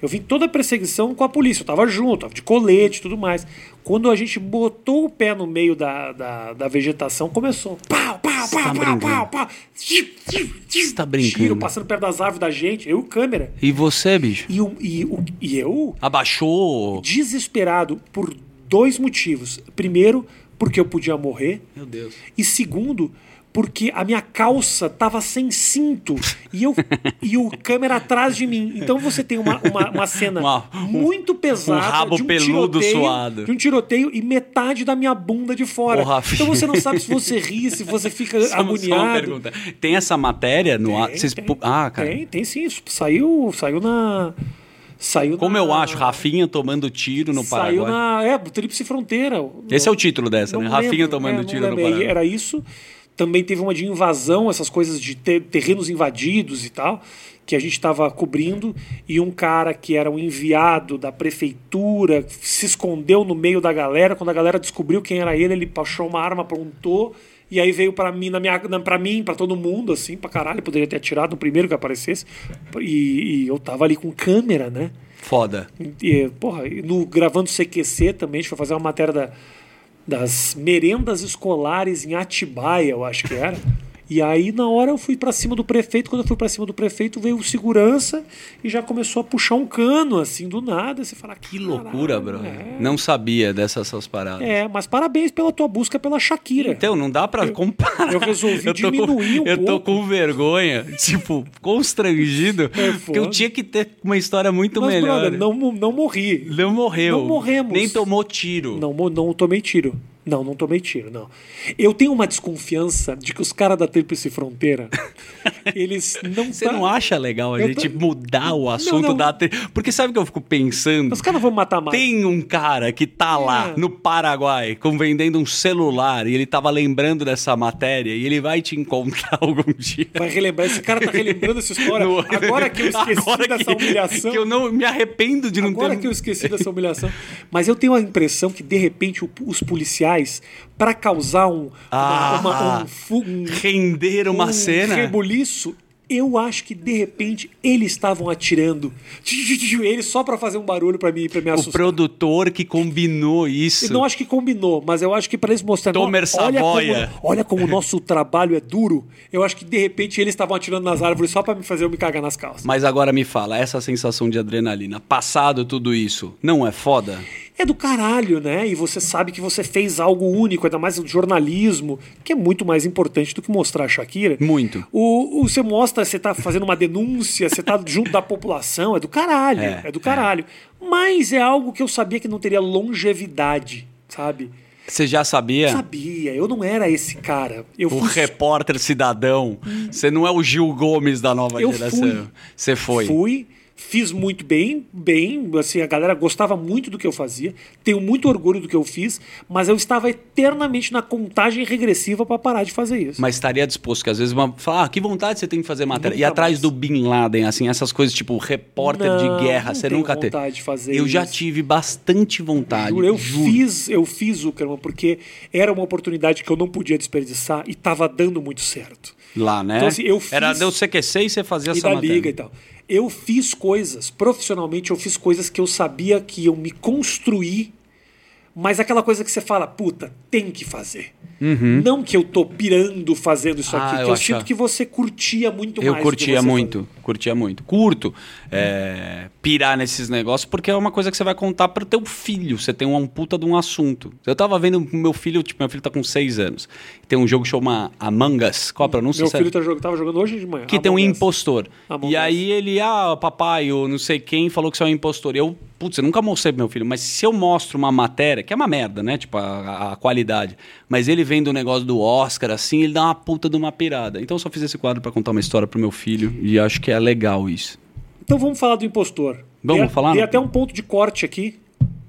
Speaker 1: eu vim toda a perseguição com a polícia. Eu tava junto, tava de colete e tudo mais. Quando a gente botou o pé no meio da, da, da vegetação, começou. Pau, pau,
Speaker 2: tá
Speaker 1: pau, pau,
Speaker 2: brincando.
Speaker 1: pau, pau.
Speaker 2: Você tá brincando.
Speaker 1: Tiro passando perto das árvores da gente, eu e o câmera.
Speaker 2: E você, bicho?
Speaker 1: E, o- e, o- e eu,
Speaker 2: Abaixou.
Speaker 1: desesperado por dois motivos. Primeiro, porque eu podia morrer.
Speaker 2: Meu Deus.
Speaker 1: E segundo, porque a minha calça tava sem cinto e, eu, e o câmera atrás de mim. Então você tem uma, uma, uma cena
Speaker 2: um-
Speaker 1: muito pesada.
Speaker 2: um rabo
Speaker 1: de um
Speaker 2: peludo
Speaker 1: tiroteio,
Speaker 2: suado.
Speaker 1: De um tiroteio e metade da minha bunda de fora.
Speaker 2: Rafinha.
Speaker 1: então você não sabe se você ri, se você fica
Speaker 2: Só- só uma
Speaker 1: agoniado.
Speaker 2: pergunta. Tem essa matéria no ar?
Speaker 1: Tem,
Speaker 2: Vocês Ah, cara.
Speaker 1: Tem, tem sim. Saiu, saiu na. Saiu
Speaker 2: Como
Speaker 1: na,
Speaker 2: eu acho, Rafinha tomando tiro no
Speaker 1: Saiu
Speaker 2: Paraguai.
Speaker 1: na. É, Tríplice Fronteira.
Speaker 2: Esse é o título dessa, né?
Speaker 1: Não
Speaker 2: Rafinha
Speaker 1: lembro,
Speaker 2: tomando
Speaker 1: é,
Speaker 2: tiro no. Paraguai.
Speaker 1: Era isso. Também teve uma de invasão, essas coisas de ter- terrenos invadidos e tal, que a gente estava cobrindo, e um cara que era um enviado da prefeitura se escondeu no meio da galera. Quando a galera descobriu quem era ele, ele puxou uma arma, apontou. E aí veio pra mim, na minha, na, pra mim, pra todo mundo, assim, pra caralho. Poderia ter atirado no primeiro que aparecesse. E, e eu tava ali com câmera, né?
Speaker 2: Foda.
Speaker 1: E, porra, no, gravando CQC também, a gente foi fazer uma matéria da- das merendas escolares em Atibaia, eu acho que era. E aí, na hora, eu fui pra cima do prefeito. Quando eu fui pra cima do prefeito, veio o segurança e já começou a puxar um cano, assim, do nada. Você fala,
Speaker 2: Que loucura,
Speaker 1: "Caralho,
Speaker 2: brother.
Speaker 1: É.
Speaker 2: Não sabia dessas essas paradas.
Speaker 1: É, mas parabéns pela tua busca pela Shakira.
Speaker 2: Então, não dá pra comparar.
Speaker 1: eu resolvi
Speaker 2: tô
Speaker 1: diminuir
Speaker 2: com,
Speaker 1: um
Speaker 2: Eu tô
Speaker 1: pouco.
Speaker 2: com vergonha, tipo, constrangido.
Speaker 1: É
Speaker 2: porque eu tinha que ter uma história muito
Speaker 1: mas,
Speaker 2: melhor.
Speaker 1: brother, não, não morri.
Speaker 2: Não morreu.
Speaker 1: Não morremos.
Speaker 2: Nem tomou tiro.
Speaker 1: Não, não tomei tiro. Não, não tomei tiro, não. Eu tenho uma desconfiança de que os caras da Tríplice Fronteira, eles não...
Speaker 2: Você
Speaker 1: tá-
Speaker 2: não acha legal a
Speaker 1: Eu
Speaker 2: gente
Speaker 1: tô-
Speaker 2: mudar o assunto
Speaker 1: não.
Speaker 2: da... te- Porque sabe o que eu fico pensando?
Speaker 1: Os caras vão matar mais.
Speaker 2: Tem um cara que tá lá
Speaker 1: É.
Speaker 2: no Paraguai com vendendo um celular e ele tava lembrando dessa matéria e ele vai te encontrar algum dia.
Speaker 1: Vai relembrar. Esse cara tá relembrando essa história.
Speaker 2: No-
Speaker 1: Agora que eu esqueci
Speaker 2: Agora
Speaker 1: dessa
Speaker 2: que-
Speaker 1: humilhação.
Speaker 2: Que eu não me arrependo de não
Speaker 1: Agora
Speaker 2: ter.
Speaker 1: que eu esqueci dessa humilhação. Mas eu tenho a impressão que, de repente, os policiais, para causar um,
Speaker 2: Ah,
Speaker 1: uma, uma- um, um,
Speaker 2: Render uma
Speaker 1: um
Speaker 2: cena.
Speaker 1: rebuliço, eu acho que, de repente, eles estavam atirando. Eles só para fazer um barulho para mim, pra me
Speaker 2: O
Speaker 1: assustar.
Speaker 2: produtor que combinou isso.
Speaker 1: Eu não acho que combinou, mas eu acho que para eles mostrarem.
Speaker 2: Tomer
Speaker 1: olha,
Speaker 2: Savoia.
Speaker 1: como, olha como o nosso trabalho é duro. Eu acho que de repente eles estavam atirando nas árvores só para me fazer eu me cagar nas calças.
Speaker 2: Mas agora me fala, essa sensação de adrenalina, passado tudo isso, não é foda?
Speaker 1: É do caralho, né? E você sabe que você fez algo único, ainda mais o jornalismo, que é muito mais importante do que mostrar a Shakira.
Speaker 2: Muito.
Speaker 1: O, o- você mostra, você tá fazendo uma denúncia, você tá junto da população, é do caralho,
Speaker 2: É,
Speaker 1: é, do caralho. Mas é algo que eu sabia que não teria longevidade, sabe?
Speaker 2: Você já sabia?
Speaker 1: Sabia, eu não era esse cara. Eu
Speaker 2: O
Speaker 1: fui
Speaker 2: repórter cidadão. Você não é o Gil Gomes da nova
Speaker 1: Eu
Speaker 2: geração.
Speaker 1: fui.
Speaker 2: Você foi.
Speaker 1: Fui, fiz muito bem, bem, assim, a galera gostava muito do que eu fazia, tenho muito orgulho do que eu fiz, mas eu estava eternamente na contagem regressiva para parar de fazer isso.
Speaker 2: Mas estaria disposto, que às vezes uma. Fala, ah, que vontade você tem de fazer matéria. e
Speaker 1: Nunca
Speaker 2: atrás
Speaker 1: mais.
Speaker 2: do Bin Laden, assim, essas coisas tipo repórter
Speaker 1: Não,
Speaker 2: de guerra, você nunca teve.
Speaker 1: vontade de fazer
Speaker 2: Eu já
Speaker 1: isso.
Speaker 2: tive bastante vontade.
Speaker 1: Juro, eu
Speaker 2: juro.
Speaker 1: fiz, eu fiz Zuckerman porque era uma oportunidade que eu não podia desperdiçar e estava dando muito certo.
Speaker 2: Lá, né?
Speaker 1: Então, assim, eu fiz-
Speaker 2: Era deu CQC e você fazia
Speaker 1: e
Speaker 2: essa
Speaker 1: da
Speaker 2: matéria.
Speaker 1: liga e tal. Eu fiz coisas, profissionalmente eu fiz coisas que eu sabia que iam me construir, mas aquela coisa que você fala, puta, tem que fazer. Não que eu tô pirando fazendo isso
Speaker 2: Uhum. Ah,
Speaker 1: aqui,
Speaker 2: eu
Speaker 1: que eu
Speaker 2: achava-
Speaker 1: sinto que você curtia muito
Speaker 2: Eu
Speaker 1: mais. que
Speaker 2: curtia muito, curtia muito. Curto é, pirar nesses negócios, porque é uma coisa que você vai contar pro teu filho. Você tem um puta de um assunto. Eu tava vendo meu filho, tipo, meu filho tá com seis anos. Tem um jogo que chama Among Us. Qual a pronúncia?
Speaker 1: Meu
Speaker 2: Sério?
Speaker 1: filho tá jogando, tava jogando hoje de manhã.
Speaker 2: que tem um
Speaker 1: Among Us.
Speaker 2: impostor.
Speaker 1: Among
Speaker 2: e
Speaker 1: Us.
Speaker 2: aí ele, ah, papai, ou não sei quem falou que você é um impostor. Eu, putz, eu nunca mostrei pro meu filho, mas se eu mostro uma matéria, que é uma merda, né? Tipo, a, a qualidade, mas ele vendo o negócio do Oscar, assim, ele dá uma puta de uma pirada. Então eu só fiz esse quadro pra contar uma história pro meu filho e acho que é legal isso.
Speaker 1: Então vamos falar do impostor.
Speaker 2: Vamos
Speaker 1: Tem-
Speaker 2: falar?
Speaker 1: Tem até um ponto de corte aqui.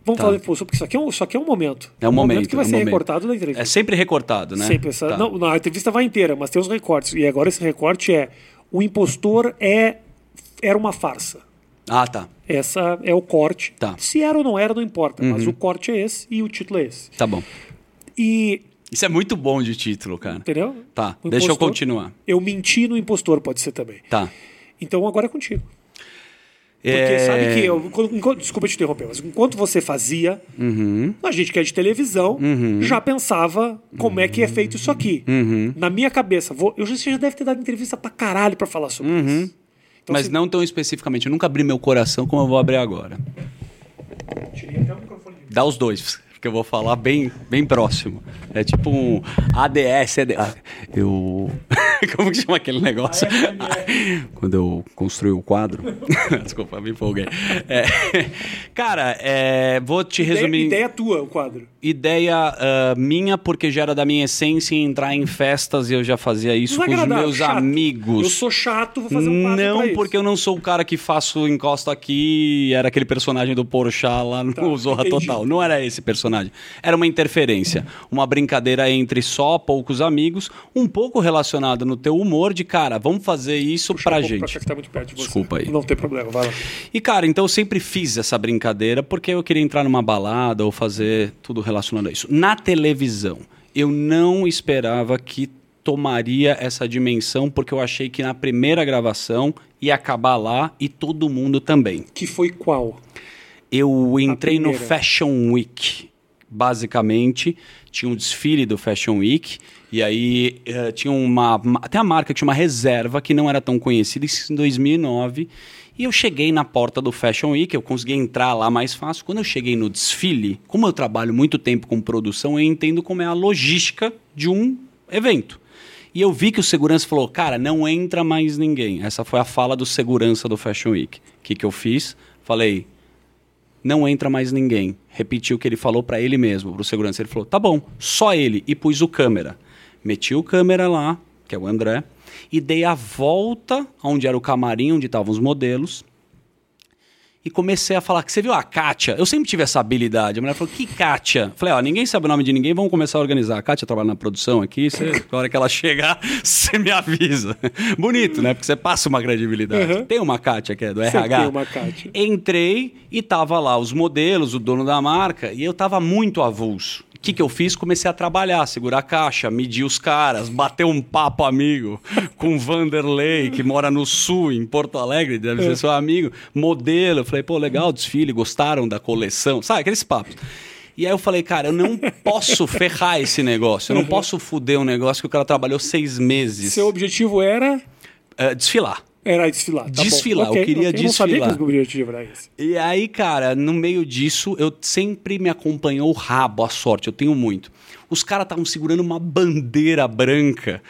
Speaker 1: Vamos
Speaker 2: Tá.
Speaker 1: falar depois, porque isso aqui é um, isso aqui é um momento.
Speaker 2: É um momento,
Speaker 1: que vai
Speaker 2: é um
Speaker 1: ser
Speaker 2: momento.
Speaker 1: recortado da entrevista.
Speaker 2: É sempre recortado, né?
Speaker 1: Sempre. Essa,
Speaker 2: Tá.
Speaker 1: não, não, a entrevista vai inteira, mas tem os recortes. E agora esse recorte é: o impostor é era uma farsa.
Speaker 2: Ah, tá.
Speaker 1: Essa é o corte.
Speaker 2: Tá. Uhum.
Speaker 1: Se era ou não era, não importa. Mas o corte é esse e o título é esse.
Speaker 2: Tá bom.
Speaker 1: E.
Speaker 2: Isso é muito bom de título, cara.
Speaker 1: Entendeu?
Speaker 2: Tá,
Speaker 1: O
Speaker 2: deixa eu
Speaker 1: impostor-
Speaker 2: continuar.
Speaker 1: Eu menti no impostor, pode ser também.
Speaker 2: Tá.
Speaker 1: Então agora é contigo. Porque
Speaker 2: É,
Speaker 1: sabe que eu. enquanto- desculpa te interromper, mas enquanto você fazia,
Speaker 2: Uhum.
Speaker 1: a gente que é de televisão já pensava como é que é feito isso aqui.
Speaker 2: Uhum.
Speaker 1: Na minha cabeça, vou, eu já, você já deve ter dado entrevista pra caralho pra falar sobre isso. Então.
Speaker 2: Mas
Speaker 1: você-
Speaker 2: não tão especificamente. Eu nunca abri meu coração como eu vou abrir agora.
Speaker 1: Tirei até o microfone de-
Speaker 2: Dá os dois, que eu vou falar bem, bem próximo. É tipo um ADS. AD... ah, Eu. Como que chama aquele negócio? Quando eu construí o quadro. Desculpa, me empolguei. É, Cara, é, vou te
Speaker 1: Ideia,
Speaker 2: resumir.
Speaker 1: ideia tua, o quadro.
Speaker 2: Ideia ah, minha, porque já era da minha essência entrar em festas e eu já fazia isso com os meus
Speaker 1: chato.
Speaker 2: amigos.
Speaker 1: Eu sou chato, vou fazer um
Speaker 2: Não,
Speaker 1: pra isso.
Speaker 2: porque eu não sou o cara que faço encosto aqui, era aquele personagem do Porchat lá no
Speaker 1: Tá,
Speaker 2: Zorra
Speaker 1: entendi.
Speaker 2: Total. Não era esse personagem. Era uma interferência. Uma brincadeira entre só poucos amigos, um pouco relacionado no teu humor de, cara, vamos fazer isso
Speaker 1: Puxa
Speaker 2: pra
Speaker 1: um
Speaker 2: gente.
Speaker 1: Pra que tá muito perto de você.
Speaker 2: Desculpa aí.
Speaker 1: Não tem problema, vai lá.
Speaker 2: E, cara, então eu sempre fiz essa brincadeira porque eu queria entrar numa balada ou fazer tudo relacionado a isso. Na televisão, eu não esperava que tomaria essa dimensão porque eu achei que na primeira gravação ia acabar lá e todo mundo também.
Speaker 1: Que foi qual?
Speaker 2: Eu entrei no. Fashion Week. Basicamente, tinha um desfile do Fashion Week e aí eh, tinha uma, uma- até a marca tinha uma reserva que não era tão conhecida isso em 2009. E eu cheguei na porta do Fashion Week, eu consegui entrar lá mais fácil. Quando eu cheguei no desfile, como eu trabalho muito tempo com produção, eu entendo como é a logística de um evento. E eu vi que o segurança falou: cara, não entra mais ninguém. Essa foi a fala do segurança do Fashion Week. O que, que eu fiz? Falei: não entra mais ninguém. Repetiu o que ele falou para ele mesmo, pro segurança. Ele falou: tá bom, só ele. E pus o câmera. Meti o câmera lá, que é o André, e dei a volta onde era o camarim, onde estavam os modelos. E comecei a falar que você viu a Kátia? Eu sempre tive essa habilidade. A mulher falou: que Kátia? Falei: ó, ninguém sabe o nome de ninguém, vamos começar a organizar. A Kátia trabalha na produção aqui, você, na hora que ela chegar, você me avisa. Bonito, né? Porque você passa uma credibilidade.
Speaker 1: Uhum.
Speaker 2: Tem uma Kátia que é do
Speaker 1: Sempre
Speaker 2: RH.
Speaker 1: tem uma Kátia.
Speaker 2: Entrei e tava lá os modelos, o dono da marca, e eu tava muito avulso. O que, que eu fiz? Comecei a trabalhar, segurar a caixa, medir os caras, bater um papo amigo com o Vanderlei, que mora no sul, em Porto Alegre, deve ser seu amigo, modelo. Eu falei, pô, legal desfile, gostaram da coleção, sabe, aqueles papos. E aí eu falei, cara, eu não posso ferrar esse negócio, eu não posso fuder um negócio que o cara trabalhou seis meses.
Speaker 1: Seu objetivo era,
Speaker 2: Eh, desfilar.
Speaker 1: Era desfilar. tá.
Speaker 2: Desfilar, eu queria
Speaker 1: ok, Eu não sabia
Speaker 2: desfilar.
Speaker 1: que o objetivo era esse.
Speaker 2: E aí, cara, no meio disso, eu sempre me acompanhou o rabo, a sorte, eu tenho muito. Os caras estavam segurando uma bandeira branca.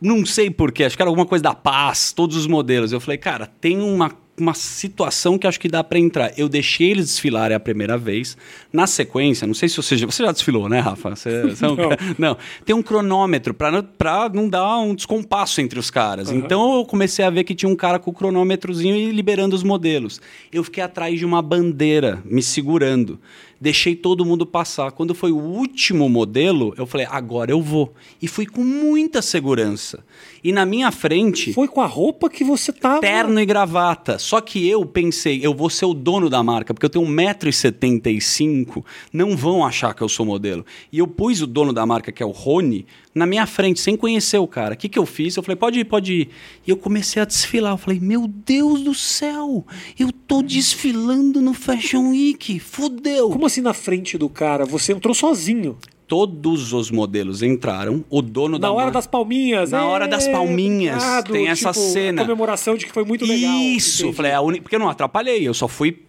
Speaker 2: Não sei porquê, acho que era alguma coisa da paz, todos os modelos. Eu falei, cara, tem uma, uma situação que acho que dá pra entrar. Eu deixei eles desfilarem a primeira vez. Na sequência, não sei se você já, você já desfilou, né, Rafa? Você, você é
Speaker 1: Não.
Speaker 2: cara- não. Tem um cronômetro pra, não- não dar um descompasso entre os caras. Então eu comecei a ver que tinha um cara com o cronômetrozinho e liberando os modelos. Eu fiquei atrás de uma bandeira, me segurando. Deixei todo mundo passar. Quando foi o último modelo, eu falei, agora eu vou. E fui com muita segurança. E na minha frente
Speaker 1: Foi com a roupa que você tava.
Speaker 2: terno e gravata. Só que eu pensei, eu vou ser o dono da marca, porque eu tenho 1,75m, não vão achar que eu sou modelo. E eu pus o dono da marca, que é o Rony, na minha frente, sem conhecer o cara. O que, que eu fiz? Eu falei, pode ir, pode ir. E eu comecei a desfilar. Eu falei, meu Deus do céu, eu tô desfilando no Fashion Week, fudeu.
Speaker 1: Como assim na frente do cara? Você entrou sozinho.
Speaker 2: Todos os modelos entraram, o dono da
Speaker 1: Na hora
Speaker 2: marca...
Speaker 1: das palminhas.
Speaker 2: Na
Speaker 1: é,
Speaker 2: hora das palminhas,
Speaker 1: obrigado,
Speaker 2: tem essa
Speaker 1: tipo,
Speaker 2: cena.
Speaker 1: A comemoração de que foi muito legal.
Speaker 2: Isso, falei, é a uni- porque eu não atrapalhei, eu só fui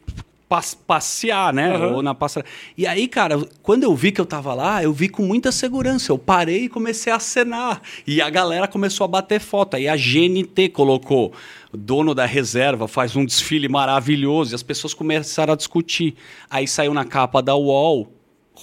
Speaker 2: passear, né?
Speaker 1: Aham.
Speaker 2: Ou na passarela. E aí, cara, quando eu vi que eu tava lá, eu vi com muita segurança. Eu parei e comecei a acenar. E a galera começou a bater foto. Aí a GNT colocou. O dono da reserva faz um desfile maravilhoso e as pessoas começaram a discutir. Aí saiu na capa da UOL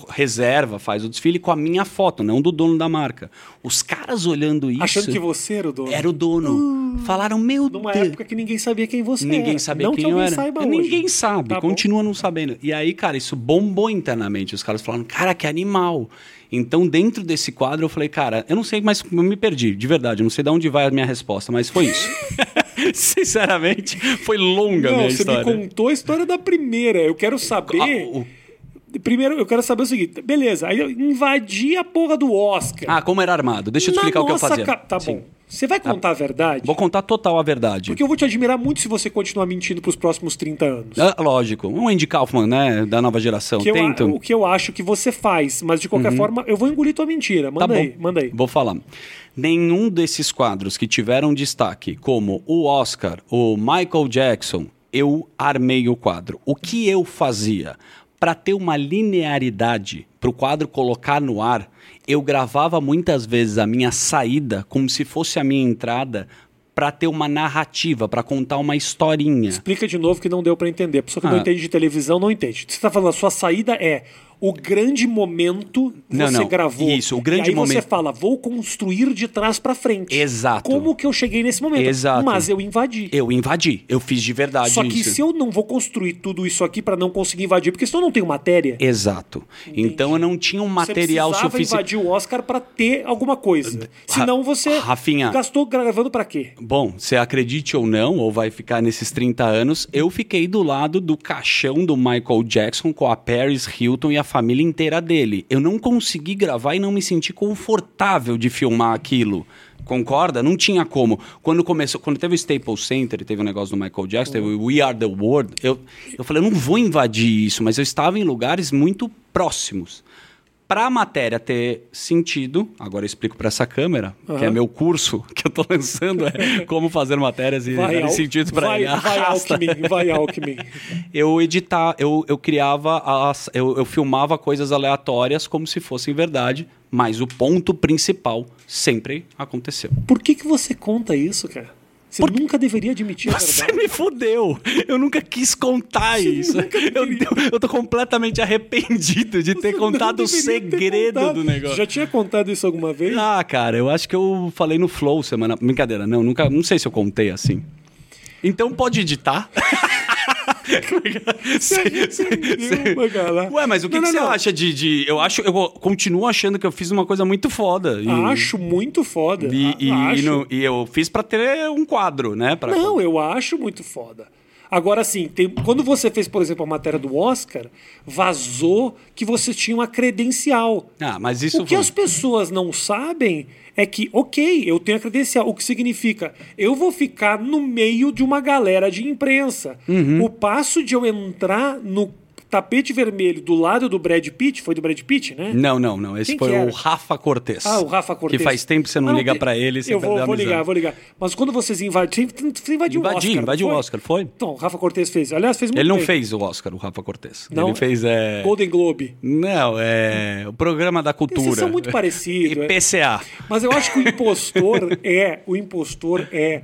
Speaker 2: reserva, faz o desfile com a minha foto, não do dono da marca. Os caras olhando isso.
Speaker 1: Achando que você era o dono.
Speaker 2: Era o dono. Falaram, meu
Speaker 1: Numa
Speaker 2: Deus.
Speaker 1: época que ninguém sabia quem você
Speaker 2: Ninguém
Speaker 1: era.
Speaker 2: sabia
Speaker 1: não
Speaker 2: quem
Speaker 1: que
Speaker 2: eu era.
Speaker 1: saiba
Speaker 2: Ninguém
Speaker 1: hoje.
Speaker 2: sabe,
Speaker 1: Tá bom.
Speaker 2: continua não sabendo. E aí, cara, isso bombou internamente. Os caras falaram, cara, que animal. Então, dentro desse quadro, eu falei, cara, eu não sei, mas eu me perdi, de verdade. Eu não sei de onde vai a minha resposta, mas foi isso. Sinceramente, foi longa a
Speaker 1: Não,
Speaker 2: minha
Speaker 1: você
Speaker 2: história.
Speaker 1: me contou a história da primeira. Eu quero saber.
Speaker 2: Ah, o-
Speaker 1: Primeiro, eu quero saber o seguinte. Beleza, aí eu invadi a porra do Oscar.
Speaker 2: Ah, como era armado. Deixa eu te
Speaker 1: Na
Speaker 2: explicar o que eu fazia.
Speaker 1: ca- Tá
Speaker 2: Sim.
Speaker 1: bom. Você vai contar a verdade?
Speaker 2: Vou contar total a verdade.
Speaker 1: Porque eu vou te admirar muito se você continuar mentindo pros próximos 30 anos.
Speaker 2: Ah, lógico. Um Andy Kaufman, né? Da nova geração.
Speaker 1: Que eu.
Speaker 2: Uhum.
Speaker 1: o que eu acho que você faz, mas de qualquer forma, eu vou engolir tua mentira.
Speaker 2: Tá
Speaker 1: Manda
Speaker 2: bom.
Speaker 1: aí, manda aí.
Speaker 2: Vou falar. Nenhum desses quadros que tiveram destaque, como o Oscar, o Michael Jackson, eu armei o quadro. O que eu fazia? Para ter uma linearidade, para o quadro colocar no ar, eu gravava muitas vezes a minha saída como se fosse a minha entrada para ter uma narrativa, para contar uma historinha.
Speaker 1: Explica de novo que não deu pra entender. A pessoa que
Speaker 2: Ah.
Speaker 1: não entende de televisão não entende. Você tá falando, a sua saída é o grande momento
Speaker 2: Não,
Speaker 1: você
Speaker 2: não.
Speaker 1: gravou.
Speaker 2: Isso, o grande
Speaker 1: e aí você
Speaker 2: momento.
Speaker 1: fala, vou construir de trás pra frente.
Speaker 2: Exato.
Speaker 1: Como que eu cheguei nesse momento?
Speaker 2: Exato.
Speaker 1: Mas eu invadi.
Speaker 2: Eu invadi, eu fiz de verdade
Speaker 1: Só que
Speaker 2: isso.
Speaker 1: se eu não vou construir tudo isso aqui pra não conseguir invadir, porque senão eu não tenho matéria.
Speaker 2: Exato. Então eu não tinha um material
Speaker 1: você
Speaker 2: suficiente.
Speaker 1: invadir o Oscar pra ter alguma coisa. Senão você
Speaker 2: Rafinha.
Speaker 1: gastou gravando pra quê?
Speaker 2: Bom, você acredite ou não, ou vai ficar nesses 30 anos, eu fiquei do lado do caixão do Michael Jackson com a Paris Hilton e a família inteira dele. Eu não consegui gravar e não me senti confortável de filmar aquilo. Concorda? Não tinha como. Quando começou, quando teve o Staples Center teve o negócio do Michael Jackson, teve o We Are the World, eu, eu falei, eu não vou invadir isso, mas eu estava em lugares muito próximos. Para a matéria ter sentido, agora eu explico para essa câmera, que é meu curso que eu estou lançando, é como fazer matérias e darem
Speaker 1: Al-
Speaker 2: sentido para
Speaker 1: vai, vai. Alckmin, vai Alckmin.
Speaker 2: Eu editar, eu, eu criava, as, eu, eu filmava coisas aleatórias como se fossem verdade, mas o ponto principal sempre aconteceu.
Speaker 1: Por que, que você conta isso, cara? Você nunca deveria admitir
Speaker 2: Você me fudeu! Eu nunca quis contar isso. Eu, eu tô completamente arrependido de ter
Speaker 1: Você
Speaker 2: contado o segredo
Speaker 1: contado.
Speaker 2: do negócio.
Speaker 1: Já tinha contado isso alguma vez?
Speaker 2: Ah, cara, eu acho que eu falei no Flow semana. Brincadeira, não, nunca. Não sei se eu contei assim. Então pode editar. Ué, mas o que,
Speaker 1: Não,
Speaker 2: que
Speaker 1: não,
Speaker 2: você
Speaker 1: não.
Speaker 2: acha de, de- Eu acho, eu continuo achando que eu fiz uma coisa muito foda. E,
Speaker 1: Acho muito foda.
Speaker 2: E, e-
Speaker 1: acho.
Speaker 2: e eu fiz pra ter um quadro, né? Pra,
Speaker 1: Não, eu acho muito foda. Agora, assim, tem- quando você fez, por exemplo, a matéria do Oscar, vazou que você tinha uma credencial.
Speaker 2: Ah, mas isso
Speaker 1: o que
Speaker 2: foi-
Speaker 1: as pessoas não sabem é que, ok, eu tenho a credencial. O que significa? Eu vou ficar no meio de uma galera de imprensa.
Speaker 2: Uhum.
Speaker 1: O passo de eu entrar no tapete vermelho do lado do Brad Pitt, foi do Brad Pitt, né?
Speaker 2: Não, não, não. Esse
Speaker 1: Quem
Speaker 2: foi o? Rafa Cortez.
Speaker 1: Ah, o Rafa Cortez.
Speaker 2: Que faz tempo que você não
Speaker 1: Mas
Speaker 2: liga
Speaker 1: tem-
Speaker 2: pra ele. Você
Speaker 1: Eu vou, vou ligar, vou ligar. Mas quando vocês invadiram, você invadiu o
Speaker 2: Invadi,
Speaker 1: Oscar.
Speaker 2: invadiu
Speaker 1: não
Speaker 2: o Oscar, foi?
Speaker 1: Então, o Rafa Cortez fez. Aliás, fez muito
Speaker 2: Ele não
Speaker 1: bem.
Speaker 2: fez o Oscar, o Rafa Cortez.
Speaker 1: Não?
Speaker 2: Ele fez. É...
Speaker 1: Golden Globe.
Speaker 2: Não, é. O programa da cultura.
Speaker 1: Esses são muito parecidos. é.
Speaker 2: IPCA.
Speaker 1: Mas eu acho que o impostor é, o impostor é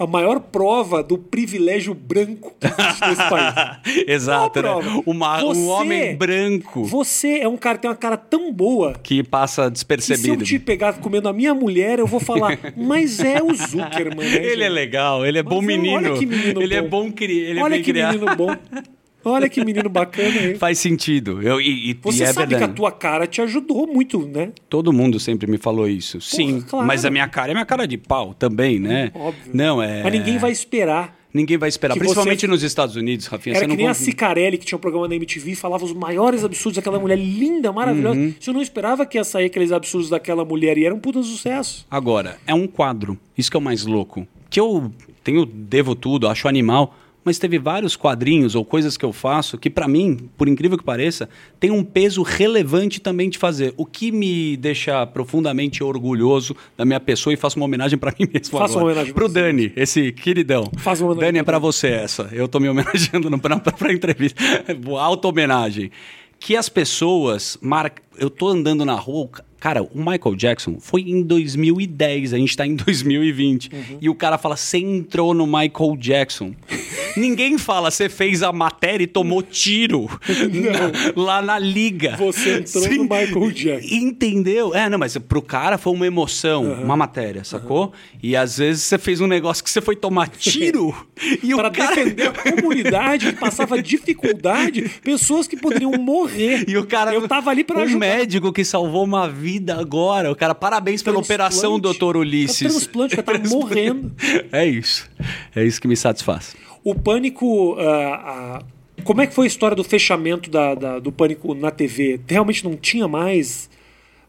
Speaker 1: a maior prova do privilégio branco que existe nesse país.
Speaker 2: Exato, né? Uma, um
Speaker 1: Você-
Speaker 2: homem branco
Speaker 1: Você é um cara que tem uma cara tão boa
Speaker 2: que passa
Speaker 1: que se eu
Speaker 2: despercebido.
Speaker 1: te pegar comendo a minha mulher, eu vou falar, mas é o Zuckerman, né,
Speaker 2: Ele é
Speaker 1: gente?
Speaker 2: legal, ele é bom
Speaker 1: Mas,
Speaker 2: menino.
Speaker 1: Olha que menino
Speaker 2: ele é
Speaker 1: bom.
Speaker 2: bom cri... ele é
Speaker 1: olha
Speaker 2: bem
Speaker 1: que
Speaker 2: criado.
Speaker 1: menino bom. Olha que menino bacana aí.
Speaker 2: Faz sentido. Eu, e,
Speaker 1: Você
Speaker 2: e é
Speaker 1: sabe que
Speaker 2: verdade.
Speaker 1: a tua cara te ajudou muito, né?
Speaker 2: Todo mundo sempre me falou isso. Sim,
Speaker 1: claro.
Speaker 2: mas a minha cara é minha cara de pau também, né?
Speaker 1: Óbvio.
Speaker 2: Não, é.
Speaker 1: Mas ninguém vai esperar.
Speaker 2: Ninguém vai esperar.
Speaker 1: que
Speaker 2: Principalmente
Speaker 1: você-
Speaker 2: nos Estados Unidos, Rafinha.
Speaker 1: Era que nem a Cicarelli, que tinha um programa na MTV, falava os maiores absurdos daquela mulher linda, maravilhosa.
Speaker 2: Uhum.
Speaker 1: Você não esperava que ia sair aqueles absurdos daquela mulher e era um puta sucesso.
Speaker 2: Agora, é um quadro. Isso que é o mais louco. Que eu tenho, devo tudo, acho animal. Mas teve vários quadrinhos ou coisas que eu faço que, pra mim, por incrível que pareça, tem um peso relevante também de fazer. O que me deixa profundamente orgulhoso da minha pessoa e faço uma homenagem pra mim mesmo
Speaker 1: Faça uma homenagem
Speaker 2: Pro
Speaker 1: você.
Speaker 2: Dani, esse queridão.
Speaker 1: Faça uma homenagem
Speaker 2: Dani, é
Speaker 1: pra
Speaker 2: pra você essa. Eu tô me homenageando pra entrevista. Auto-homenagem. Que as pessoas marcam. Eu tô andando na rua. Cara, o Michael Jackson foi em 2010, a gente tá em 2020. E o cara fala: você entrou no Michael Jackson. Ninguém fala, você fez a matéria e tomou tiro na- lá na liga.
Speaker 1: Você entrou no Michael Jackson.
Speaker 2: Entendeu? É, não, mas pro cara foi uma emoção, uma matéria, sacou? E às vezes você fez um negócio que você foi tomar tiro e
Speaker 1: Pra
Speaker 2: o cara...
Speaker 1: defender a comunidade que passava dificuldade, pessoas que poderiam morrer.
Speaker 2: E o cara.
Speaker 1: Eu tava ali pra
Speaker 2: um
Speaker 1: ajudar.
Speaker 2: médico que salvou uma vida agora. O cara, parabéns pela operação, doutor Ulisses.
Speaker 1: É transplante, o cara tava morrendo.
Speaker 2: É isso. É isso que me satisfaz.
Speaker 1: O pânico. ah, ah, como é que foi a história do fechamento da, da- do pânico na TV? Realmente não tinha mais.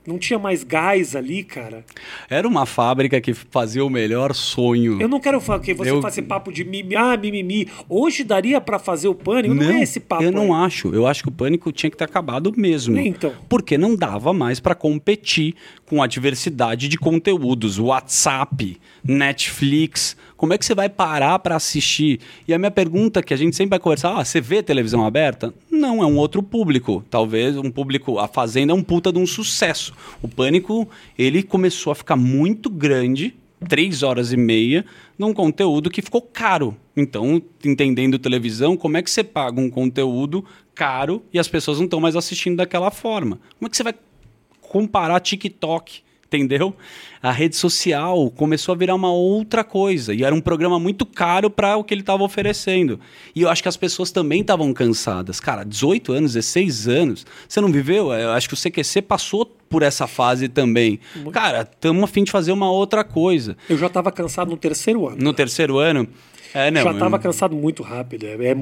Speaker 1: Não tinha mais gás ali, cara.
Speaker 2: Era uma fábrica que fazia o melhor sonho.
Speaker 1: Eu não quero falar que você
Speaker 2: Eu-
Speaker 1: faça papo de mimi, ah, mimimi. Hoje daria pra fazer o pânico? Não, é esse papo.
Speaker 2: eu não
Speaker 1: aí.
Speaker 2: acho. Eu acho que o pânico tinha que ter acabado mesmo.
Speaker 1: Então.
Speaker 2: Porque não dava mais para competir com a diversidade de conteúdos, WhatsApp, Netflix. Como é que você vai parar para assistir? E a minha pergunta que a gente sempre vai conversar, ah, você vê televisão aberta? Não, é um outro público. Talvez um público, a Fazenda é um puta de um sucesso. O Pânico, ele começou a ficar muito grande, três horas e meia, num conteúdo que ficou caro. Então, entendendo televisão, como é que você paga um conteúdo caro e as pessoas não estão mais assistindo daquela forma? Como é que você vai comparar TikTok, entendeu? A rede social começou a virar uma outra coisa e era um programa muito caro para o que ele estava oferecendo. E eu acho que as pessoas também estavam cansadas. Cara, 18 anos, 16 anos, você não viveu? Eu acho que o CQC passou por essa fase também. Cara, estamos a fim de fazer uma outra coisa.
Speaker 1: Eu já tava cansado no terceiro ano.
Speaker 2: No terceiro ano, é, não,
Speaker 1: já estava
Speaker 2: eu-
Speaker 1: cansado muito rápido. É, é, é,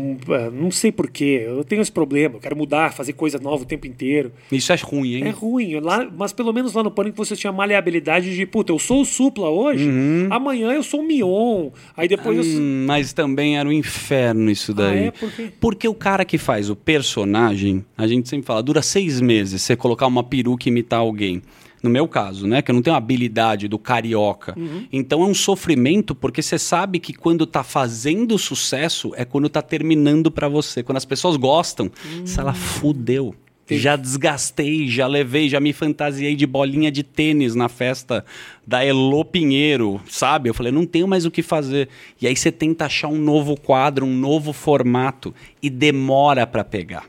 Speaker 1: não sei porquê. Eu tenho esse problema. Eu quero mudar, fazer coisa nova o tempo inteiro.
Speaker 2: Isso é ruim, hein?
Speaker 1: É ruim. Lá, mas pelo menos lá no Pânico você tinha maleabilidade de, puta, eu sou o Supla hoje, amanhã eu sou o Mion. Aí depois eu sou...
Speaker 2: Hum, mas também era um inferno isso daí.
Speaker 1: é? Por?
Speaker 2: Porque o cara que faz o personagem, a gente sempre fala, dura seis meses você colocar uma peruca e imitar alguém. No meu caso, né? Que eu não tenho a habilidade do carioca.
Speaker 1: Uhum.
Speaker 2: Então é um sofrimento, porque você sabe que quando tá fazendo sucesso é quando tá terminando pra você. Quando as pessoas gostam, você fala, fudeu. Já desgastei, já levei, já me fantasiei de bolinha de tênis na festa da Elô Pinheiro, sabe? Eu falei, não tenho mais o que fazer. E aí você tenta achar um novo quadro, um novo formato e demora pra pegar.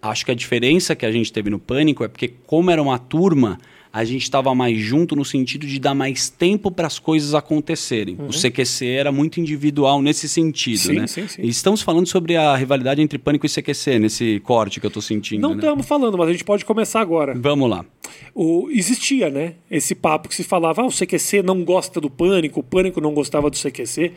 Speaker 2: Acho que a diferença que a gente teve no Pânico é porque, como era uma turma, a gente estava mais junto no sentido de dar mais tempo para as coisas acontecerem. O CQC era muito individual nesse sentido,
Speaker 1: Uhum. Sim,
Speaker 2: né?
Speaker 1: sim, sim.
Speaker 2: E estamos falando sobre a rivalidade entre Pânico e CQC, nesse corte que eu estou sentindo.
Speaker 1: Não
Speaker 2: né?
Speaker 1: estamos falando, mas a gente pode começar agora.
Speaker 2: Vamos lá.
Speaker 1: O, existia, né? Esse papo que se falava, ah, o CQC não gosta do pânico, o pânico não gostava do CQC.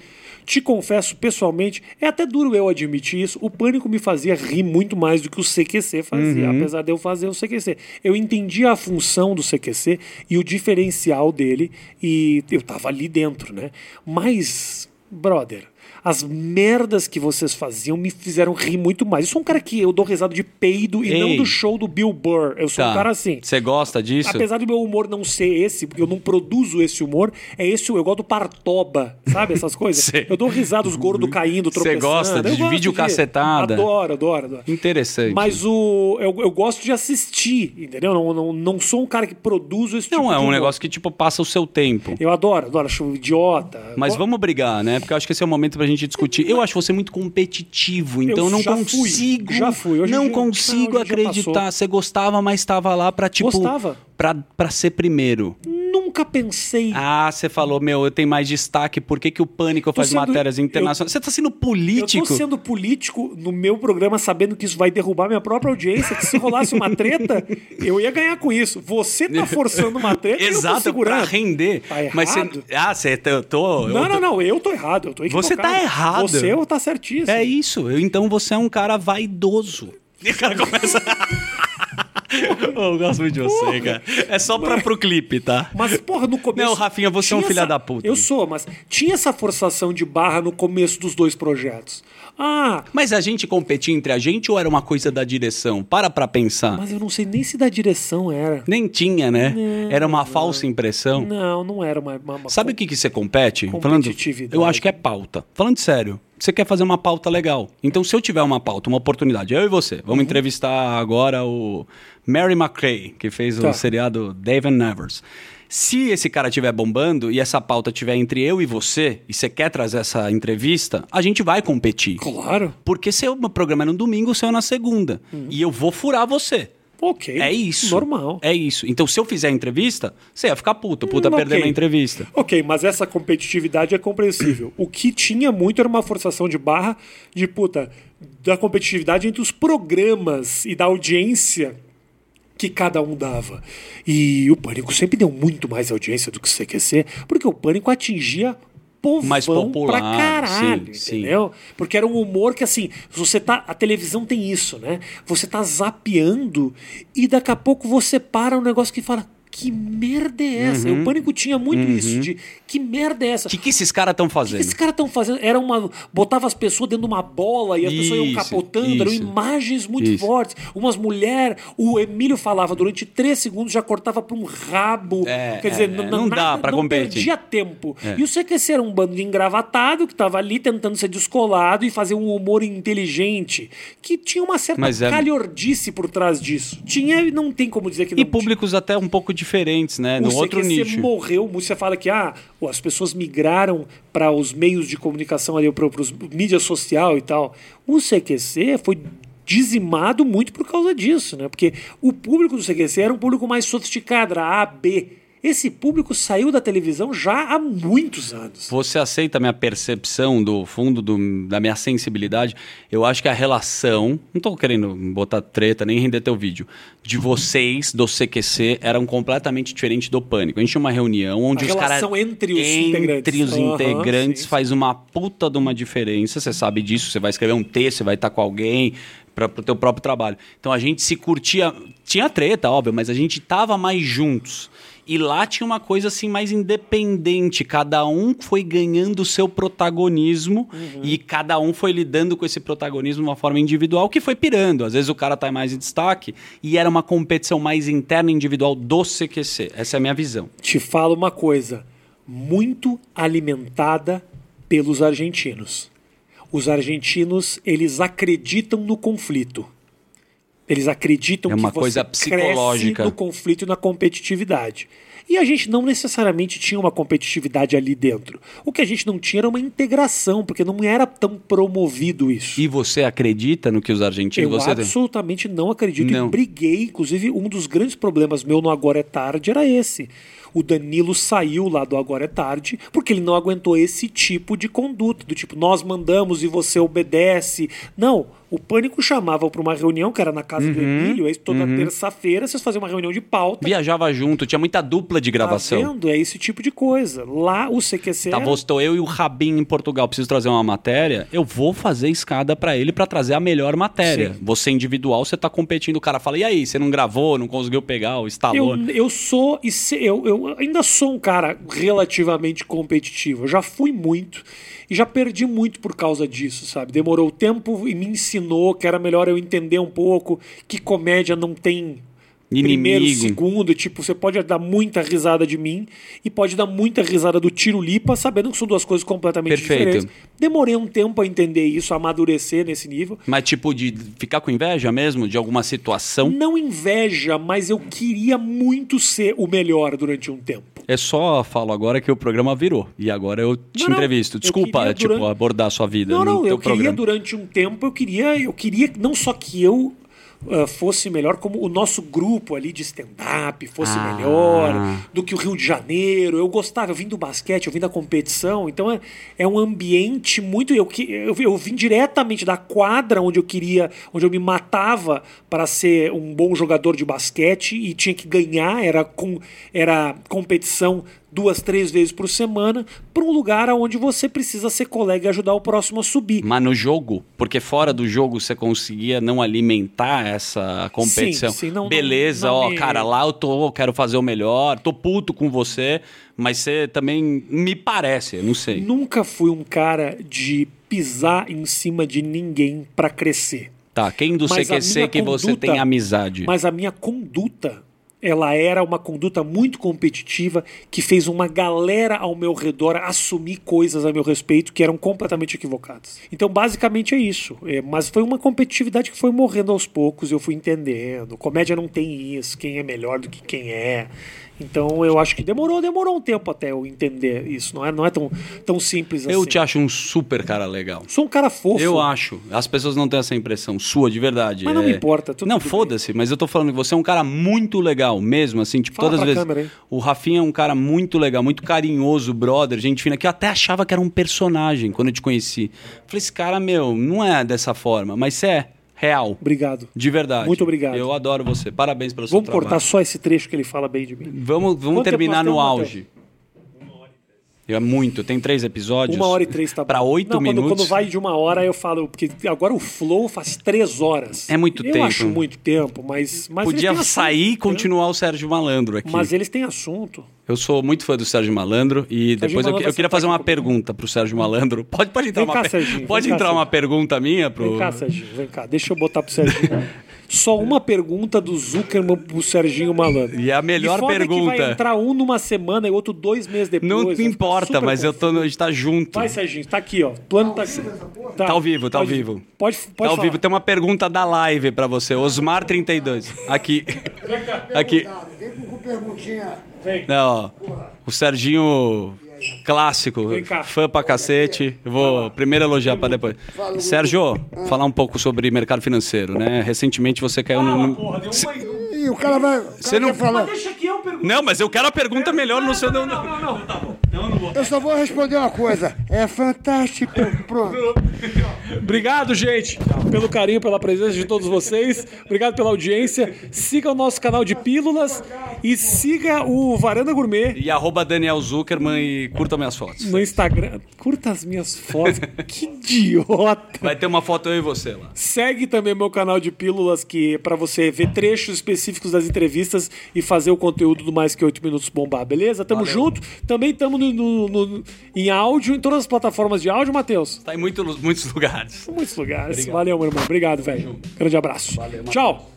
Speaker 1: Te confesso, pessoalmente, é até duro eu admitir isso, o pânico me fazia rir muito mais do que o CQC fazia, apesar de eu fazer o CQC. Eu entendia a função do CQC e o diferencial dele, e eu tava ali dentro, né? Mas, brother. As merdas que vocês faziam me fizeram rir muito mais. Eu sou um cara que eu dou risada de peido e não do show do Bill Burr. Eu sou um cara assim.
Speaker 2: Você gosta disso?
Speaker 1: Apesar do meu humor não ser esse, porque eu não produzo esse humor, é esse, eu gosto do Partoba, sabe essas coisas?
Speaker 2: Sei.
Speaker 1: Eu dou risada, os gordos caindo,
Speaker 2: Cê
Speaker 1: tropeçando.
Speaker 2: gosta de
Speaker 1: Eu
Speaker 2: vídeo cacetada?
Speaker 1: Adoro, adoro, adoro.
Speaker 2: Interessante.
Speaker 1: Mas o, eu, eu gosto de assistir, entendeu? Não, não, não sou um cara que produz esse tipo
Speaker 2: Não, é um
Speaker 1: humor.
Speaker 2: negócio que, tipo, passa o seu tempo.
Speaker 1: Eu adoro, adoro, acho idiota.
Speaker 2: Mas
Speaker 1: Go-
Speaker 2: vamos brigar, né? Porque eu acho que esse é o momento pra gente discutir. Eu acho você muito competitivo, então eu não
Speaker 1: já fui,
Speaker 2: consigo.
Speaker 1: já fui. Hoje
Speaker 2: não
Speaker 1: dia-
Speaker 2: consigo
Speaker 1: não,
Speaker 2: acreditar. Você gostava, mas estava lá pra, tipo.
Speaker 1: Gostava.
Speaker 2: Pra, pra ser primeiro.
Speaker 1: Nunca pensei.
Speaker 2: Ah, você falou, meu, eu tenho mais destaque. Por que, que o Pânico faz
Speaker 1: sendo-
Speaker 2: matérias internacionais? Você tá sendo político?
Speaker 1: Eu tô sendo político no meu programa sabendo que isso vai derrubar minha própria audiência, que se rolasse uma treta, eu ia ganhar com isso. Você tá forçando uma treta e eu tô
Speaker 2: Exato, pra
Speaker 1: segurando.
Speaker 2: render.
Speaker 1: Tá
Speaker 2: Mas você.
Speaker 1: errado.
Speaker 2: Ah, você. Eu tô. eu
Speaker 1: Não,
Speaker 2: tô-
Speaker 1: não, não, eu tô errado, eu tô equivocado.
Speaker 2: Você tá errado.
Speaker 1: Você tá certíssimo.
Speaker 2: É isso. Eu- Então você é um cara vaidoso. E o cara começa. eu gosto muito de você, cara. É só pra, pro clipe, tá?
Speaker 1: Mas, porra, no começo.
Speaker 2: Não, Rafinha, você é um filho
Speaker 1: essa-
Speaker 2: da puta.
Speaker 1: Eu sou, mas tinha essa forçação de barra no começo dos dois projetos. Ah,
Speaker 2: Mas a gente competia entre a gente ou era uma coisa da direção? Para pra pensar.
Speaker 1: mas eu não sei nem se da direção era.
Speaker 2: Nem tinha, né? era uma falsa impressão.
Speaker 1: Não, não era uma. uma-
Speaker 2: Sabe o que, que você compete? Falando,
Speaker 1: Competitividade.
Speaker 2: eu acho que é pauta. Falando sério, você quer fazer uma pauta legal. Então, se eu tiver uma pauta, uma oportunidade, eu e você,
Speaker 1: Uhum.
Speaker 2: vamos entrevistar agora o Mary McCray, que fez
Speaker 1: Tá.
Speaker 2: o seriado Dave and Nevers. Se esse cara estiver bombando e essa pauta estiver entre eu e você, e você quer trazer essa entrevista, a gente vai competir.
Speaker 1: Claro.
Speaker 2: Porque seu programa é no domingo, o seu é na segunda. E eu vou furar você.
Speaker 1: Ok.
Speaker 2: É isso.
Speaker 1: Normal.
Speaker 2: É isso. Então, se eu fizer a entrevista, você ia ficar puto. Puta
Speaker 1: Hum,
Speaker 2: perdendo
Speaker 1: ok.
Speaker 2: a entrevista.
Speaker 1: Ok, mas essa competitividade é compreensível. O que tinha muito era uma forçação de barra de puta da competitividade entre os programas e da audiência que cada um dava. E o Pânico sempre deu muito mais audiência do que o CQC, porque o Pânico atingia povão
Speaker 2: Mais popular,
Speaker 1: pra caralho,
Speaker 2: sim, sim.
Speaker 1: entendeu? Porque era um humor que assim, você tá, a televisão tem isso, né? Você tá zapeando e daqui a pouco você para um negócio que fala que merda é essa?
Speaker 2: Uhum.
Speaker 1: O Pânico tinha muito isso, de que merda é essa?
Speaker 2: O que, que esses caras estão
Speaker 1: O que
Speaker 2: fazendo?
Speaker 1: esses caras estão fazendo? Era uma. Botava as pessoas dentro de uma bola e as pessoas iam
Speaker 2: Isso,
Speaker 1: capotando, eram
Speaker 2: isso.
Speaker 1: imagens muito
Speaker 2: Isso.
Speaker 1: fortes. Umas mulheres, o Emílio falava durante três segundos, já cortava para um rabo.
Speaker 2: É,
Speaker 1: Quer dizer,
Speaker 2: é, é, não
Speaker 1: nada-
Speaker 2: dá
Speaker 1: não
Speaker 2: competir.
Speaker 1: perdia tempo.
Speaker 2: É.
Speaker 1: E o CQC era um bando de engravatado que estava ali tentando ser descolado e fazer um humor inteligente, que tinha uma certa
Speaker 2: Mas é-
Speaker 1: calhordice por trás disso. Tinha e não tem como dizer que não
Speaker 2: E
Speaker 1: tinha.
Speaker 2: públicos até um pouco diferentes, né? No
Speaker 1: O
Speaker 2: outro
Speaker 1: CQC
Speaker 2: nicho.
Speaker 1: morreu, você fala que ah, as pessoas migraram para os meios de comunicação ali, para os mídia social e tal. O CQC foi dizimado muito por causa disso, né? Porque o público do CQC era um público mais sofisticado, era A, B. Esse público saiu da televisão já há muitos anos.
Speaker 2: Você aceita a minha percepção do fundo do- da minha sensibilidade? Eu acho que a relação, não tô querendo botar treta nem render teu vídeo, de vocês do CQC eram completamente diferente do Pânico. A gente tinha uma reunião onde
Speaker 1: A
Speaker 2: os caras
Speaker 1: relação entre os
Speaker 2: entre
Speaker 1: integrantes.
Speaker 2: os
Speaker 1: Aham,
Speaker 2: integrantes
Speaker 1: sim,
Speaker 2: faz uma puta de uma diferença, você sabe disso, você vai escrever um texto, você vai estar com alguém para o teu próprio trabalho. Então a gente se curtia, tinha treta, óbvio, mas a gente tava mais juntos. E lá tinha uma coisa assim mais independente, cada um foi ganhando o seu protagonismo e cada um foi lidando com esse protagonismo de uma forma individual que foi pirando. Às vezes o cara tá mais em destaque e era uma competição mais interna individual do CQC. Essa é a minha visão.
Speaker 1: Te falo uma coisa, muito alimentada pelos argentinos. Os argentinos, eles acreditam no conflito. Eles acreditam
Speaker 2: É uma
Speaker 1: que
Speaker 2: coisa
Speaker 1: você
Speaker 2: psicológica.
Speaker 1: cresce no conflito e na competitividade. E a gente não necessariamente tinha uma competitividade ali dentro. O que a gente não tinha era uma integração, porque não era tão promovido isso.
Speaker 2: E você acredita no que os argentinos
Speaker 1: Eu
Speaker 2: você
Speaker 1: absolutamente não acredito
Speaker 2: Não.
Speaker 1: e briguei. Inclusive, um dos grandes problemas meu no Agora é Tarde era esse. O Danilo saiu lá do Agora é Tarde porque ele não aguentou esse tipo de conduta, do tipo, nós mandamos e você obedece. Não, o Pânico chamava para uma reunião, que era na casa
Speaker 2: Uhum,
Speaker 1: do Emílio, aí toda terça-feira vocês faziam uma reunião de pauta.
Speaker 2: viajava junto, tinha muita dupla de gravação.
Speaker 1: Tá vendo? É esse tipo de coisa. Lá o CQC
Speaker 2: Tá, estou eu e o Rabin em Portugal, preciso trazer uma matéria, eu vou fazer escada pra ele pra trazer a melhor matéria.
Speaker 1: Sim.
Speaker 2: Você individual, você tá competindo, o cara fala, e aí, você não gravou, não conseguiu pegar, o
Speaker 1: Eu,
Speaker 2: Stallone.
Speaker 1: eu sou e se- eu, eu ainda sou um cara relativamente competitivo. Eu já fui muito e já perdi muito por causa disso, sabe? Demorou tempo e me ensinou que era melhor eu entender um pouco que comédia não tem primeiro,
Speaker 2: Inimigo.
Speaker 1: segundo, tipo, você pode dar muita risada de mim e pode dar muita risada do Tiro Lipa, sabendo que são duas coisas completamente
Speaker 2: Perfeito.
Speaker 1: diferentes. Demorei um tempo a entender isso, a amadurecer nesse nível.
Speaker 2: Mas tipo, de ficar com inveja mesmo, de alguma situação,
Speaker 1: Não inveja, mas eu queria muito ser o melhor durante um tempo.
Speaker 2: é só falo agora que o programa virou. E agora eu te
Speaker 1: Não,
Speaker 2: entrevisto. Desculpa,
Speaker 1: queria
Speaker 2: tipo,
Speaker 1: durante-
Speaker 2: abordar a sua vida
Speaker 1: Não, não, eu queria
Speaker 2: programa.
Speaker 1: durante um tempo, eu queria, eu queria não só que eu ah, fosse melhor, como o nosso grupo ali de stand-up fosse
Speaker 2: Ah.
Speaker 1: melhor do que o Rio de Janeiro. Eu gostava, eu vim do basquete, eu vim da competição, então é, é um ambiente muito. Eu, que- eu, eu vim diretamente da quadra onde eu queria, onde eu me matava para ser um bom jogador de basquete e tinha que ganhar, era, com, era competição duas, três vezes por semana, para um lugar onde você precisa ser colega e ajudar o próximo a subir.
Speaker 2: Mas no jogo, porque fora do jogo você conseguia não alimentar essa competição.
Speaker 1: Sim, sim, não-
Speaker 2: Beleza,
Speaker 1: não- não
Speaker 2: ó,
Speaker 1: me-
Speaker 2: cara, lá eu tô, quero fazer o melhor, tô puto com você, mas você também me parece, não sei.
Speaker 1: Nunca fui um cara de pisar em cima de ninguém para crescer.
Speaker 2: Tá, quem do
Speaker 1: Mas
Speaker 2: CQC que você
Speaker 1: conduta-
Speaker 2: tem amizade?
Speaker 1: Mas a minha conduta, ela era uma conduta muito competitiva que fez uma galera ao meu redor assumir coisas a meu respeito que eram completamente equivocadas. Então, basicamente é isso. É, mas foi uma competitividade que foi morrendo aos poucos, eu fui entendendo. Comédia não tem isso, quem é melhor do que quem é. Então eu acho que demorou, demorou um tempo até eu entender isso. Não é, não é tão, tão simples assim.
Speaker 2: Eu te acho um super cara legal.
Speaker 1: Sou um cara fofo.
Speaker 2: Eu acho. As pessoas não têm essa impressão sua, de verdade.
Speaker 1: Mas não
Speaker 2: É-
Speaker 1: me importa, tudo
Speaker 2: não, foda-se, mas eu tô falando que você é um cara muito legal mesmo, assim, tipo,
Speaker 1: Fala
Speaker 2: todas as vezes.
Speaker 1: câmera.
Speaker 2: O Rafinha é um cara muito legal, muito carinhoso, brother, gente fina, que eu até achava que era um personagem quando eu te conheci. Falei, esse cara, meu, não é dessa forma, mas você é real.
Speaker 1: Obrigado.
Speaker 2: De verdade.
Speaker 1: Muito obrigado.
Speaker 2: Eu adoro você. Parabéns pelo seu
Speaker 1: Vamos
Speaker 2: trabalho.
Speaker 1: cortar só esse trecho que ele fala bem de mim.
Speaker 2: Vamos, vamos
Speaker 1: Quanto tempo
Speaker 2: terminar
Speaker 1: nós
Speaker 2: no
Speaker 1: temos,
Speaker 2: auge. É muito, tem três episódios.
Speaker 1: Uma hora e três tá bom.
Speaker 2: Pra oito
Speaker 1: Não, quando-
Speaker 2: minutos.
Speaker 1: Quando vai de uma hora, eu falo, porque agora o flow faz três horas.
Speaker 2: É muito
Speaker 1: eu
Speaker 2: tempo.
Speaker 1: acho muito tempo, mas. mas
Speaker 2: Podia sair e
Speaker 1: assunto,
Speaker 2: continuar o Sérgio Malandro aqui.
Speaker 1: né? Mas eles têm assunto.
Speaker 2: Eu sou muito fã do Sérgio Malandro e depois eu,
Speaker 1: Malandro
Speaker 2: eu queria
Speaker 1: vai
Speaker 2: fazer uma pergunta pro Sérgio Malandro. Pode, pode entrar
Speaker 1: Vem
Speaker 2: uma
Speaker 1: cá, Serginho,
Speaker 2: Pode
Speaker 1: vem cá,
Speaker 2: entrar uma pergunta minha pro
Speaker 1: Vem cá, Serginho, vem cá. Deixa eu botar pro Serginho. Só uma pergunta do Zuckerman pro Serginho Malandro.
Speaker 2: E é a melhor
Speaker 1: E foda que
Speaker 2: pergunta.
Speaker 1: vai entrar um numa semana e outro dois meses depois.
Speaker 2: Não importa, mas eu tô no, a gente tá junto.
Speaker 1: Vai, Serginho, tá aqui, ó. O plano tá aqui.
Speaker 2: Tá ao vivo, tá ao vivo.
Speaker 1: Pode, pode
Speaker 2: tá ao
Speaker 1: falar.
Speaker 2: vivo, tem uma pergunta da live pra você, Osmar 32. Aqui. Aqui.
Speaker 3: Vem com perguntinha.
Speaker 1: Vem.
Speaker 2: Não, ó. O Serginho clássico,
Speaker 1: Vem cá.
Speaker 2: fã pra cacete. Eu vou primeiro elogiar pra depois. Sérgio, falar um pouco sobre mercado financeiro, né? Recentemente você caiu no.
Speaker 1: Porra, deu uma...
Speaker 3: E o cara vai.
Speaker 2: Você não-
Speaker 3: quer falar.
Speaker 1: Deixa que eu pergunto.
Speaker 2: Não, mas eu quero a pergunta melhor no seu.
Speaker 1: Não, não, não. Tá bom.
Speaker 3: Eu só vou responder uma coisa. É fantástico. Pronto.
Speaker 1: Obrigado, gente, pelo carinho, pela presença de todos vocês. Obrigado pela audiência. Siga o nosso canal de pílulas e siga o Varanda Gourmet
Speaker 2: E arroba Daniel Zuckerman e curta minhas fotos.
Speaker 1: no Instagram. Curta as minhas fotos. que idiota.
Speaker 2: Vai ter uma foto eu e você lá.
Speaker 1: Segue também meu canal de pílulas, que é pra você ver trechos específicos das entrevistas e fazer o conteúdo do Mais Que Oito Minutos bombar, beleza? Tamo junto. Também tamo no, no- no- em áudio, em todas as plataformas de áudio, Matheus.
Speaker 2: Tá em muito, muitos lugares.
Speaker 1: Em muitos lugares. Valeu, meu irmão. Obrigado, velho. Grande abraço. Tchau.